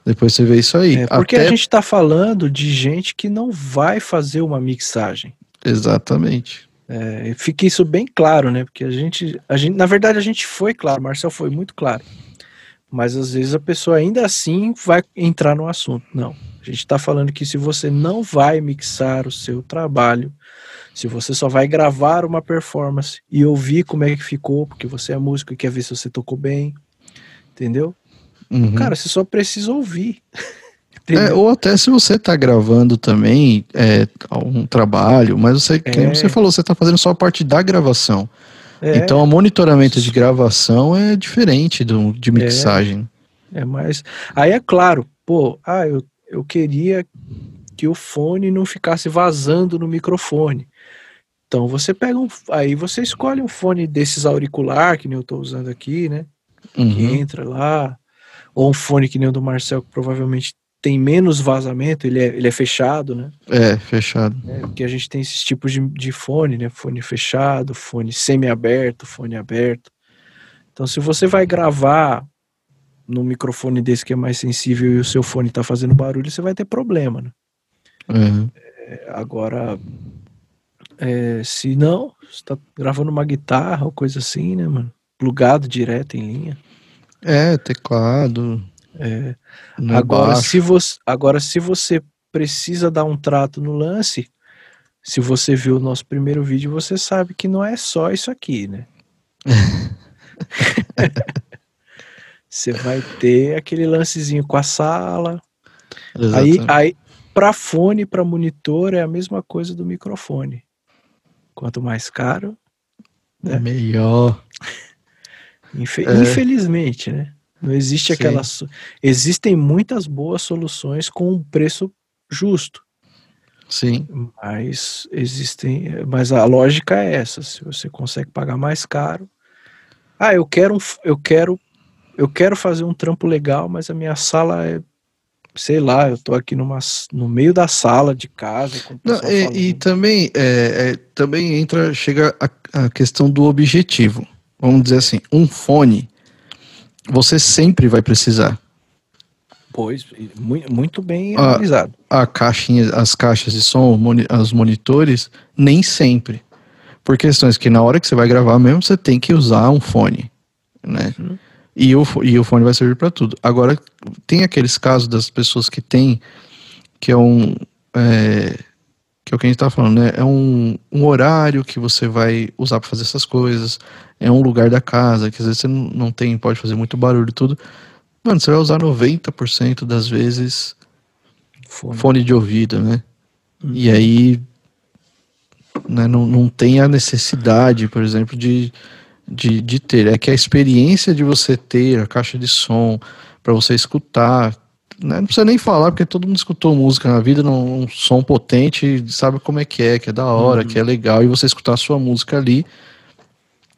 Depois você vê isso aí. é, porque Até- a gente tá falando de gente que não vai fazer uma mixagem. Exatamente. É, fica isso bem claro, né? Porque a gente, a gente, na verdade, a gente foi claro, o Marcel foi muito claro. Mas às vezes a pessoa ainda assim vai entrar no assunto. Não. A gente está falando que se você não vai mixar o seu trabalho, se você só vai gravar uma performance e ouvir como é que ficou, porque você é músico e quer ver se você tocou bem, entendeu? Uhum. Cara, você só precisa ouvir. [LAUGHS] É, ou até se você tá gravando também é, um trabalho, mas você, que É. você falou, você tá fazendo só a parte da gravação. É, Então, o monitoramento de gravação é diferente do, de mixagem. É mais. Aí é claro, pô, ah, eu, eu queria que o fone não ficasse vazando no microfone. Então você pega um. Aí você escolhe um fone desses auricular, que nem eu tô usando aqui, né? Que Uhum. entra lá. Ou um fone que nem o do Marcel, que provavelmente tem menos vazamento, ele é, ele é fechado, né? É, fechado. É, Porque a gente tem esses tipos de, de fone, né? Fone fechado, fone semi-aberto, fone aberto. Então, se você vai gravar num microfone desse que é mais sensível e o seu fone tá fazendo barulho, você vai ter problema, né? Uhum. É, Agora, é, se não, você tá gravando uma guitarra ou coisa assim, né, mano? Plugado direto em linha. É, teclado. É, não é agora, baixo. se você, agora, se você precisa dar um trato no lance, se você viu o nosso primeiro vídeo, você sabe que não é só isso aqui, né? [LAUGHS] você vai ter aquele lancezinho com a sala. Aí, Exatamente. aí para fone, para monitor, é a mesma coisa do microfone. Quanto mais caro, É melhor. [LAUGHS] infe- É. infelizmente, né? Não existe aquela. so- Existem muitas boas soluções com um preço justo. Sim. Mas existem, mas a lógica é essa. Se você consegue pagar mais caro, ah, eu quero, um eu quero, eu quero fazer um trampo legal, mas a minha sala é, sei lá, eu tô aqui numa, no meio da sala de casa. Não, e, e também, é, é, também entra, chega a, a questão do objetivo. Vamos dizer assim, um fone você sempre vai precisar. Pois, muito, bem Ah, analisado. A caixinha, as caixas de som, moni- os monitores, nem sempre. Por questões que na hora que você vai gravar mesmo, você tem que usar um fone, né? Uhum. E o, e o fone vai servir para tudo. Agora, tem aqueles casos das pessoas que tem, que é um. é, que é o que a gente tá falando, né? É um, um horário que você vai usar para fazer essas coisas. É um lugar da casa que às vezes você não, não tem, pode fazer muito barulho e tudo. Mano, você vai usar 90% das vezes Fone. fone de ouvido, né? Uhum. E aí né, não, não tem a necessidade, por exemplo, de, de, de ter. É que a experiência de você ter a caixa de som para você escutar, né, não precisa nem falar, porque todo mundo escutou música na vida num um som potente, sabe como é que é, que é da hora, Uhum. que é legal, e você escutar a sua música ali,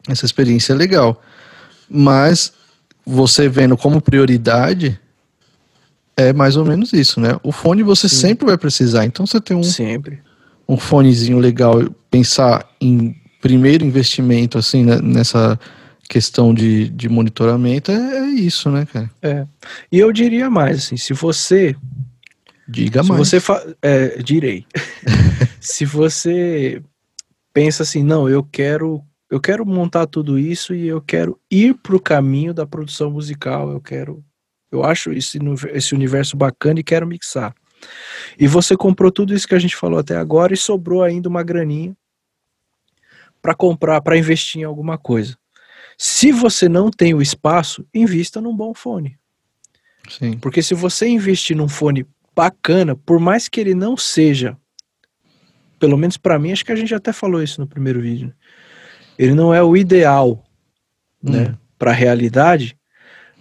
essa experiência é legal. Mas você vendo como prioridade, é mais ou menos isso, né? O fone você Sim. sempre vai precisar, então você tem um, Sempre. um fonezinho legal, pensar em primeiro investimento, assim, né, nessa questão de, de monitoramento, é, é isso, né, cara? É. E eu diria mais, assim, se você Diga se mais. você fa... é, direi. [LAUGHS] se você pensa assim, não, eu quero eu quero montar tudo isso e eu quero ir para o caminho da produção musical, eu quero eu acho esse, esse universo bacana e quero mixar. E você comprou tudo isso que a gente falou até agora e sobrou ainda uma graninha para comprar, para investir em alguma coisa. Se você não tem o espaço, invista num bom fone. Sim. Porque se você investir num fone bacana, por mais que ele não seja, pelo menos pra mim, acho que a gente até falou isso no primeiro vídeo. né? Ele não é o ideal, né, Hum. para realidade.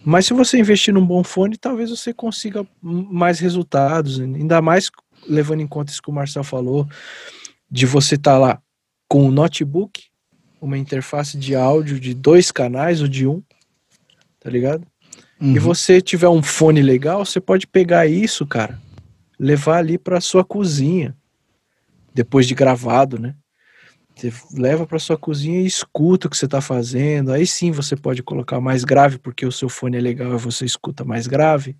Mas se você investir num bom fone, talvez você consiga mais resultados, né? ainda mais levando em conta isso que o Marcel falou, de você estar lá com um notebook, uma interface de áudio de dois canais ou de um, tá ligado? Uhum. e você tiver um fone legal, você pode pegar isso, cara, levar ali para sua cozinha, depois de gravado, né? Você leva para sua cozinha e escuta o que você tá fazendo. Aí sim você pode colocar mais grave, porque o seu fone é legal e você escuta mais grave,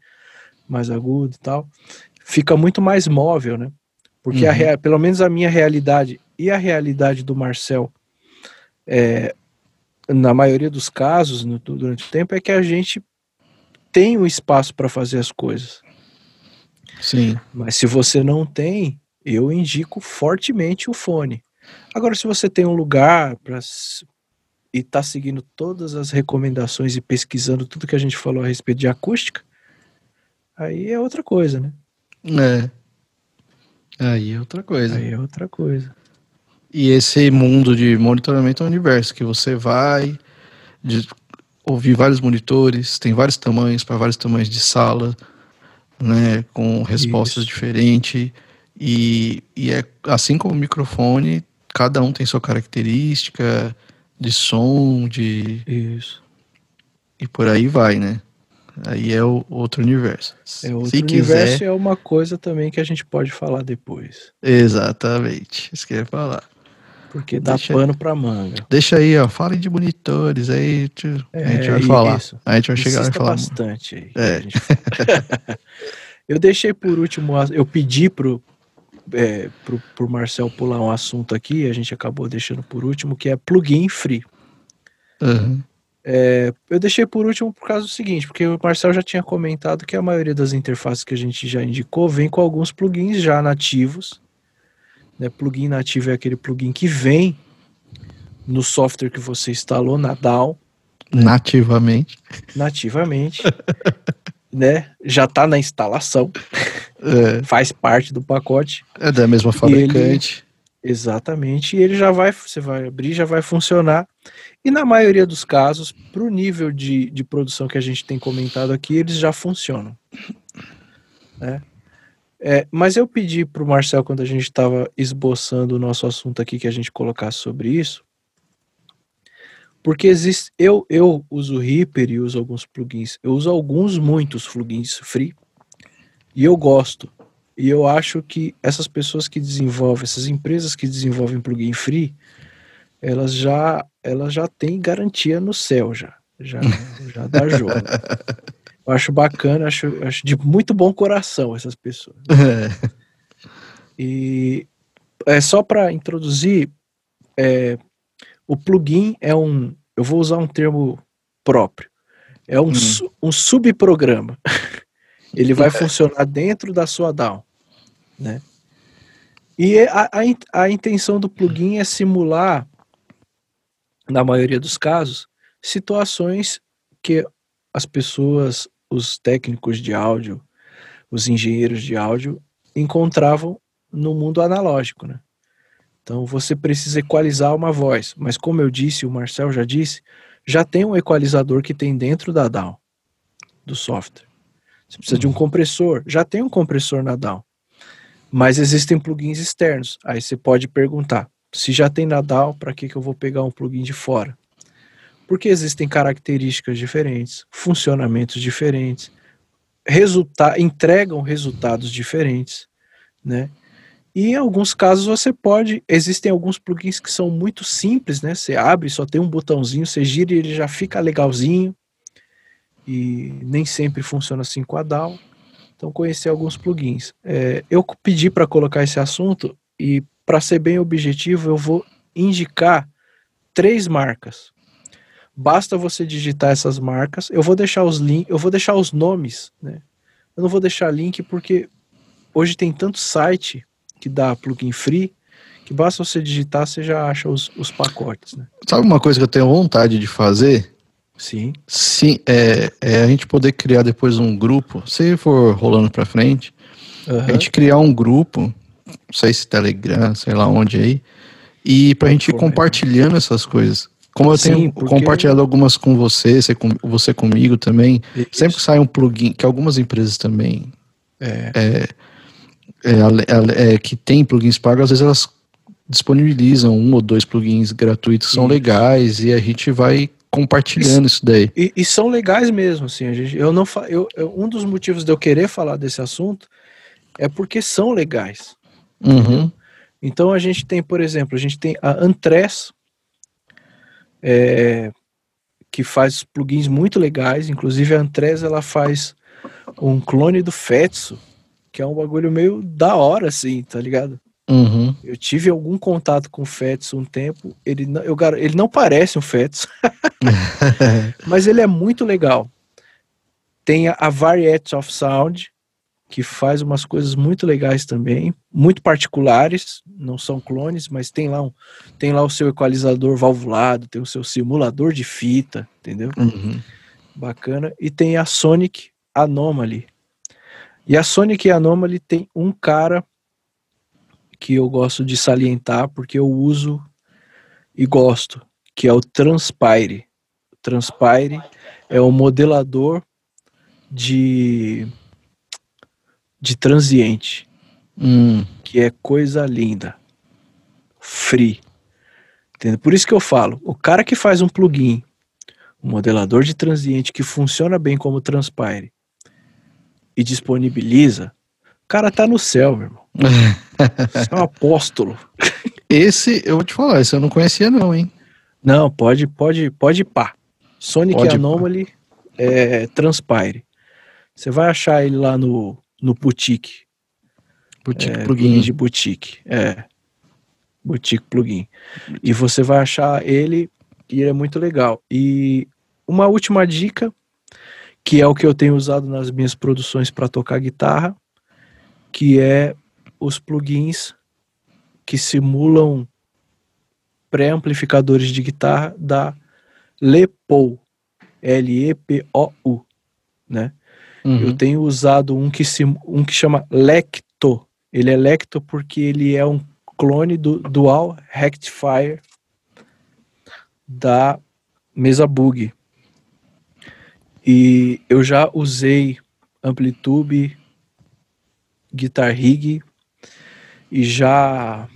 mais agudo e tal. Fica muito mais móvel, né? Porque a Uhum. rea- pelo menos a minha realidade e a realidade do Marcel, é, na maioria dos casos, no- durante o tempo, é que a gente tem o espaço para fazer as coisas. Sim. Mas se você não tem, eu indico fortemente o fone. Agora, se você tem um lugar para e tá seguindo todas as recomendações e pesquisando tudo que a gente falou a respeito de acústica, aí é outra coisa, né? É. Aí é outra coisa. Aí é outra coisa. E esse mundo de monitoramento é um universo que você vai de- ouvir vários monitores, tem vários tamanhos para vários tamanhos de sala, né, com respostas Isso. diferentes e, e é assim como o microfone, cada um tem sua característica de som, de Isso. e por aí vai, né? Aí é o outro universo. É outro Se universo quiser, é uma coisa também que a gente pode falar depois. exatamente. Isso que eu ia falar. Porque dá Deixa- pano pra manga. Deixa aí, ó. Falem de monitores, aí tio, a gente É, vai falar. isso. A gente vai chegar lá e Insista falar. bastante aí. É. Gente- [LAUGHS] eu deixei por último, eu pedi pro, é, pro, pro Marcel pular um assunto aqui, a gente acabou deixando por último, que é plugin free. Aham. É, eu deixei por último por causa do seguinte, porque o Marcel já tinha comentado que a maioria das interfaces que a gente já indicou vem com alguns plugins já nativos. Né? Plugin nativo é aquele plugin que vem no software que você instalou na DAW. Nativamente. nativamente, [LAUGHS] né? Já tá na instalação, [LAUGHS] É, faz parte do pacote. é da mesma fabricante. Exatamente, e ele já vai, você vai abrir, já vai funcionar. E na maioria dos casos, para o nível de, de produção que a gente tem comentado aqui, eles já funcionam. Né? É, mas eu pedi para o Marcel, quando a gente estava esboçando o nosso assunto aqui, que a gente colocasse sobre isso, porque existe. Eu, eu uso Reaper e uso alguns plugins. Eu uso alguns, muitos plugins free. E eu gosto. E eu acho que essas pessoas que desenvolvem, essas empresas que desenvolvem plugin free, elas já, elas já têm garantia no céu já. Já, já dá jogo. [LAUGHS] Eu acho bacana, acho, acho de muito bom coração essas pessoas. É. E é só para introduzir, é, o plugin é um, eu vou usar um termo próprio, é um, Hum. su- um subprograma. [LAUGHS] Ele vai funcionar dentro da sua DAW, né? E é- a, a, a intenção do plugin é simular, na maioria dos casos, situações que as pessoas, os técnicos de áudio, os engenheiros de áudio encontravam no mundo analógico, né? Então você precisa equalizar uma voz, mas como eu disse, o Marcel já disse, já tem um equalizador que tem dentro da DAW, do software. Você precisa de um compressor, já tem um compressor na DAW. Mas existem plugins externos. Aí você pode perguntar, se já tem na DAW, para que, que eu vou pegar um plugin de fora? Porque existem características diferentes, funcionamentos diferentes, resulta entregam resultados diferentes, né? E em alguns casos você pode, existem alguns plugins que são muito simples, né? Você abre, só tem um botãozinho, você gira e ele já fica legalzinho. E nem sempre funciona assim com a DAW. Então conhecer alguns plugins. É, eu pedi para colocar esse assunto e para ser bem objetivo, eu vou indicar três marcas. Basta você digitar essas marcas. Eu vou deixar os links, eu vou deixar os nomes, né? Eu não vou deixar link porque hoje tem tanto site que dá plugin free que basta você digitar, você já acha os, os pacotes, né? Sabe uma coisa que eu tenho vontade de fazer? Sim. Sim, é, é a gente poder criar depois um grupo, se for rolando pra frente, Aham. a gente criar um grupo, não sei se Telegram, sei lá onde aí, e pra gente ir compartilhando essas coisas. Como eu Sim, tenho compartilhado algumas com você, você, com, você comigo também, Isso. sempre que sai um plugin, que algumas empresas também É, é, ale- é, que tem plugins pagos, às vezes elas disponibilizam um ou dois plugins gratuitos que são Isso. legais e a gente vai compartilhando isso, daí. E, e são legais mesmo, assim. A gente, eu não eu, eu- um dos motivos de eu querer falar desse assunto é porque são legais. Uhum. Então a gente tem, por exemplo, a gente tem a Antress, é, que faz plugins muito legais. Inclusive a Antress ela faz um clone do Fetso, que é um bagulho meio da hora, assim, tá ligado? Uhum. Eu tive algum contato com o Fetso um tempo. Ele não, eu, ele não parece um Fetso, [LAUGHS] mas ele é muito legal. Tem a, a Variety of Sound, que faz umas coisas muito legais também, muito particulares, não são clones, mas tem lá, um, tem lá o seu equalizador valvulado, tem o seu simulador de fita, entendeu? Uhum. Bacana. E tem a Sonic Anomaly. E a Sonic Anomaly tem um cara que eu gosto de salientar porque eu uso e gosto, que é o Transpire. O Transpire é o modelador de de transiente, Hum. que é coisa linda. Free. Entendeu? Por isso que eu falo, o cara que faz um plugin, um modelador de transiente que funciona bem como Transpire e disponibiliza, o cara tá no céu, meu irmão. [LAUGHS] Você é um apóstolo. Esse, eu vou te falar, esse eu não conhecia não, hein? Não, pode, pode, pode pá. Sonic Pode pá. Anomaly é, Transpire. Você vai achar ele lá no, no Boutique. Boutique É, plugin. de boutique. É. Boutique plugin. E você vai achar ele e ele é muito legal. E uma última dica, que é o que eu tenho usado nas minhas produções para tocar guitarra, que é os plugins que simulam pré-amplificadores de guitarra da Lepou. L-E-P-O-U, né? Uhum. Eu tenho usado um que, sim- um que chama Lecto. Ele é Lecto porque ele é um clone do Dual Rectifier da mesa Bug. E eu já usei Amplitude, Guitar Rig e já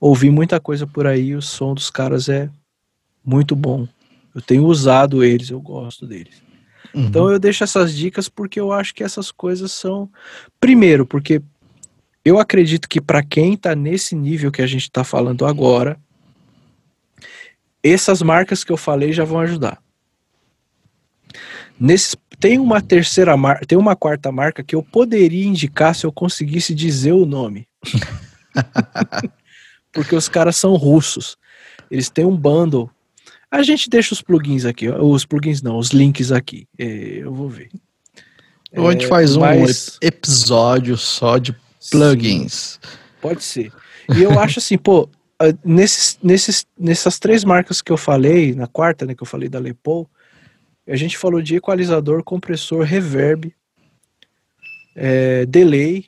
ouvi muita coisa por aí. O som dos caras é muito bom. Eu tenho usado eles, eu gosto deles. Uhum. Então eu deixo essas dicas porque eu acho que essas coisas são. Primeiro, porque eu acredito que para quem está nesse nível que a gente está falando agora, essas marcas que eu falei já vão ajudar. Nesses, tem uma terceira marca, tem uma quarta marca que eu poderia indicar se eu conseguisse dizer o nome. [LAUGHS] Porque os caras são russos. Eles têm um bundle. A gente deixa os plugins aqui, ó. os plugins não, os links aqui. É, eu vou ver. Ou a gente É, faz um mas- ep- episódio só de plugins. Pode ser. E eu acho assim, pô, nesses, nesses, nessas três marcas que eu falei, na quarta, né, que eu falei da Lepol, a gente falou de equalizador, compressor, reverb, é, delay,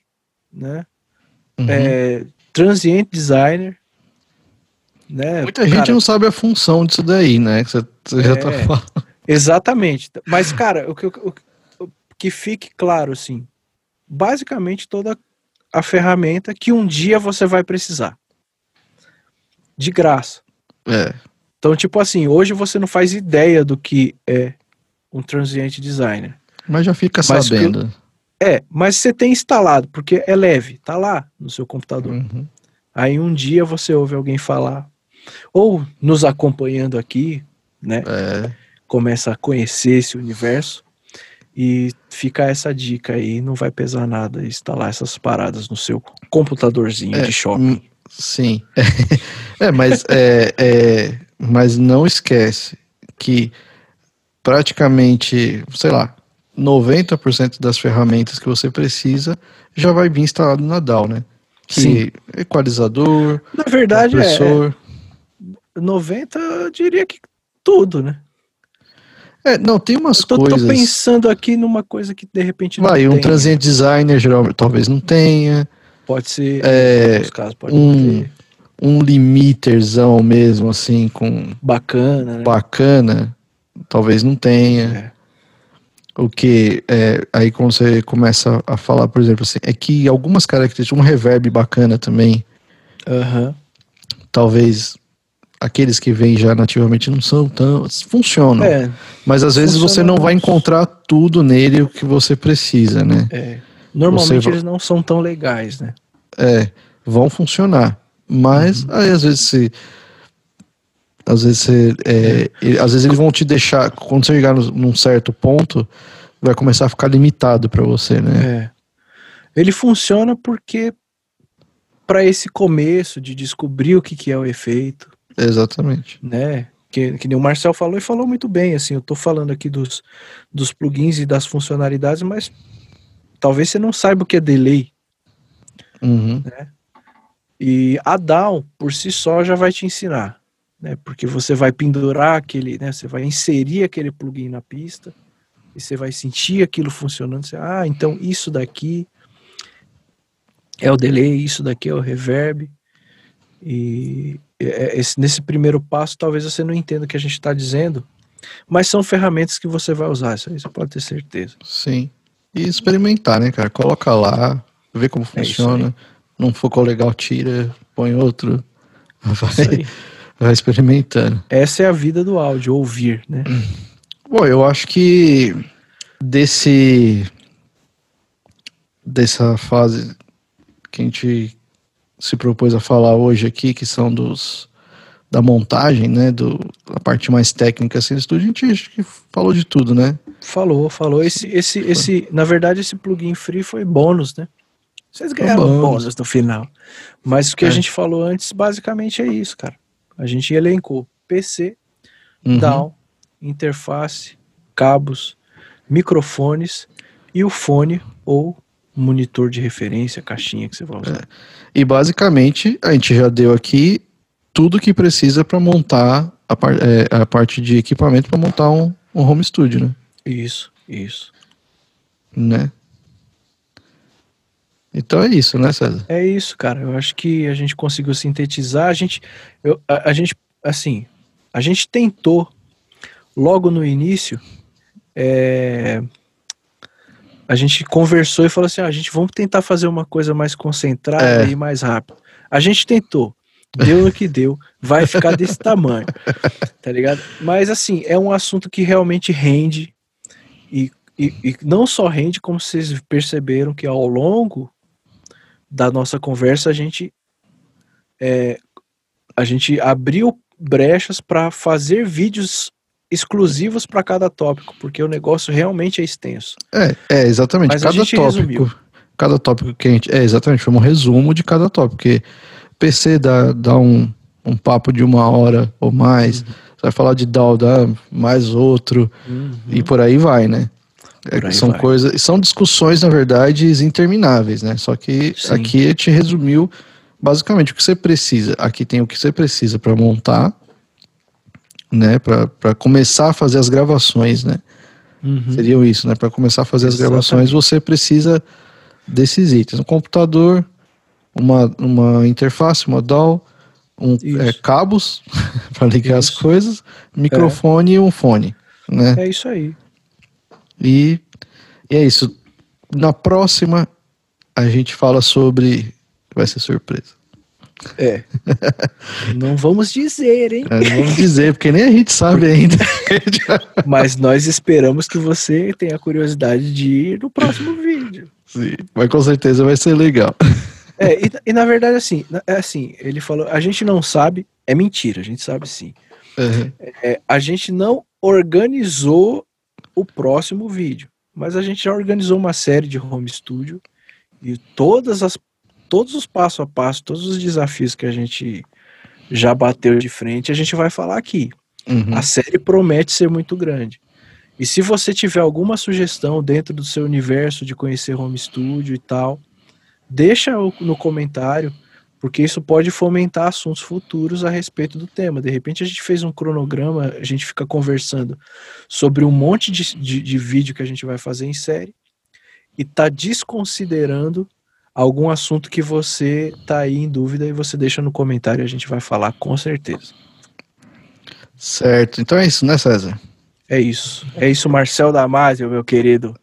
né, Uhum. é, transient designer, né. Muita gente cara, não sabe a função disso daí, né? que Você, você já tá É. falando. Exatamente. Mas, cara, o que, o, o- que fique claro, assim, basicamente toda a ferramenta que um dia você vai precisar. De graça. É. Então, tipo assim, hoje você não faz ideia do que é um transient designer. Mas já fica Mas sabendo. É, mas você tem instalado, porque é leve, tá lá no seu computador. Uhum. Aí um dia você ouve alguém falar, ou nos acompanhando aqui, né? É. Começa a conhecer esse universo e fica essa dica aí, não vai pesar nada instalar essas paradas no seu computadorzinho É, de shopping. hum, Sim. [LAUGHS] É, mas, é, é, mas não esquece que praticamente, sei lá, 90% das ferramentas que você precisa já vai vir instalado na DAO, né? Que Sim. equalizador, Na verdade, é, compressor. É 90, eu diria que tudo, né? É, não, tem umas Eu tô, tô coisas. pensando aqui numa coisa que de repente não Vai, um tem. transient designer geralmente talvez não tenha. Pode ser, É, casos pode um- ter. Um limiterzão mesmo, assim, com Bacana, né? bacana, talvez não tenha. É. O que é, aí quando você começa a falar, por exemplo, assim, é que algumas características, um reverb bacana também, talvez aqueles que vêm já nativamente não são tão. funcionam. É, mas às vezes você não vai encontrar tudo nele o que você precisa, né? é. Normalmente Você vai- eles não são tão legais, né? É, vão funcionar. Mas Uhum. aí às vezes você. Às vezes você. é, às vezes eles vão te deixar. Quando você chegar num certo ponto, vai começar a ficar limitado para você, né? É. Ele funciona porque para esse começo de descobrir o que, que é o efeito, Exatamente. né? Que, que nem o Marcel falou e falou muito bem, assim, eu tô falando aqui dos, dos plugins e das funcionalidades, mas talvez você não saiba o que é delay. Uhum. E a DAW, por si só, já vai te ensinar, né? Porque você vai pendurar aquele, né? Você vai inserir aquele plugin na pista e você vai sentir aquilo funcionando. Você, ah, então isso daqui é o delay, isso daqui é o reverb. E esse- nesse primeiro passo, talvez você não entenda o que a gente está dizendo, mas são ferramentas que você vai usar, isso aí você pode ter certeza. Sim. E experimentar, né, cara? Coloca lá, vê como É funciona. Não ficou legal, tira, põe outro. Isso Vai, vai experimentando. Essa é a vida do áudio, ouvir, né? Bom, eu acho que desse dessa fase que a gente se propôs a falar hoje aqui, que são dos da montagem, né, do a parte mais técnica assim do estúdio, a gente acho que falou de tudo, né? Falou, falou. Esse, esse, esse, na verdade, esse plugin free foi bônus, né? Vocês ganharam bônus. bônus. no final. Mas o que a É. gente falou antes, basicamente é isso, cara. A gente elencou PC, Uhum. DAW, interface, cabos, microfones e o fone ou monitor de referência, caixinha que você vai usar. E basicamente a gente já deu aqui tudo que precisa para montar a, par- é, a parte de equipamento para montar um, um home studio, né? Isso, isso. né? Então é isso, né, César? É isso, cara. Eu acho que a gente conseguiu sintetizar. A gente, eu, a, a gente, assim, a gente tentou logo no início. é, a gente conversou e falou assim: ah, a gente vamos tentar fazer uma coisa mais concentrada É. e mais rápido. A gente tentou, deu o que deu, vai ficar desse [LAUGHS] tamanho, tá ligado? Mas assim, é um assunto que realmente rende e, e, e não só rende, como vocês perceberam que ao longo da nossa conversa a gente é, a gente abriu brechas para fazer vídeos exclusivos para cada tópico, porque o negócio realmente é extenso. É, é exatamente. Mas cada tópico. resumiu. Cada tópico que a gente. É, exatamente, foi um resumo de cada tópico. Porque PC dá, dá um, um papo de uma hora ou mais. Uhum. Você vai falar de DAO, dá mais outro. E por aí vai, né? É, aí são vai. coisas. São discussões, na verdade, intermináveis, né? Só que Sim. aqui a gente resumiu basicamente o que você precisa. Aqui tem o que você precisa para montar, né? Para começar a fazer as gravações, né? Uhum. Seriam isso, né? Para começar a fazer as Exatamente. gravações, você precisa desses itens: um computador, uma, uma interface, uma DAW, um, é, cabos [LAUGHS] para ligar as Isso. coisas, microfone e um fone, né? É isso aí. E, e é isso. Na próxima, a gente fala sobre. Vai ser surpresa. É. Não vamos dizer, hein? É, não vamos dizer, porque nem a gente sabe ainda. [LAUGHS] Mas nós esperamos que você tenha curiosidade de ir no próximo vídeo. Sim, Mas com certeza vai ser legal. É, e, e na verdade, assim, é assim, ele falou, a gente não sabe, é mentira, a gente sabe sim. Uhum. É, a gente não organizou o próximo vídeo, mas a gente já organizou uma série de home studio e todas as, todos os passo a passo, todos os desafios que a gente já bateu de frente, a gente vai falar aqui. Uhum. A série promete ser muito grande. E se você tiver alguma sugestão dentro do seu universo de conhecer home studio e tal, deixa no comentário, porque isso pode fomentar assuntos futuros a respeito do tema. De repente a gente fez um cronograma, a gente fica conversando sobre um monte de, de, de vídeo que a gente vai fazer em série e tá desconsiderando algum assunto que você tá aí em dúvida e você deixa no comentário a gente vai falar com certeza. Certo. Então é isso, né, César? É isso. É isso, Marcel Damasio, meu querido.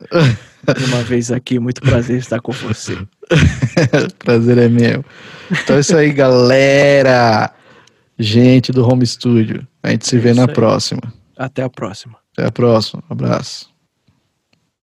Uma vez aqui, muito prazer estar com você. [LAUGHS] Prazer é meu. Então é isso aí, galera. Gente do Home Studio. A gente se É vê na aí. próxima. Até a próxima. Até a próxima. Um abraço.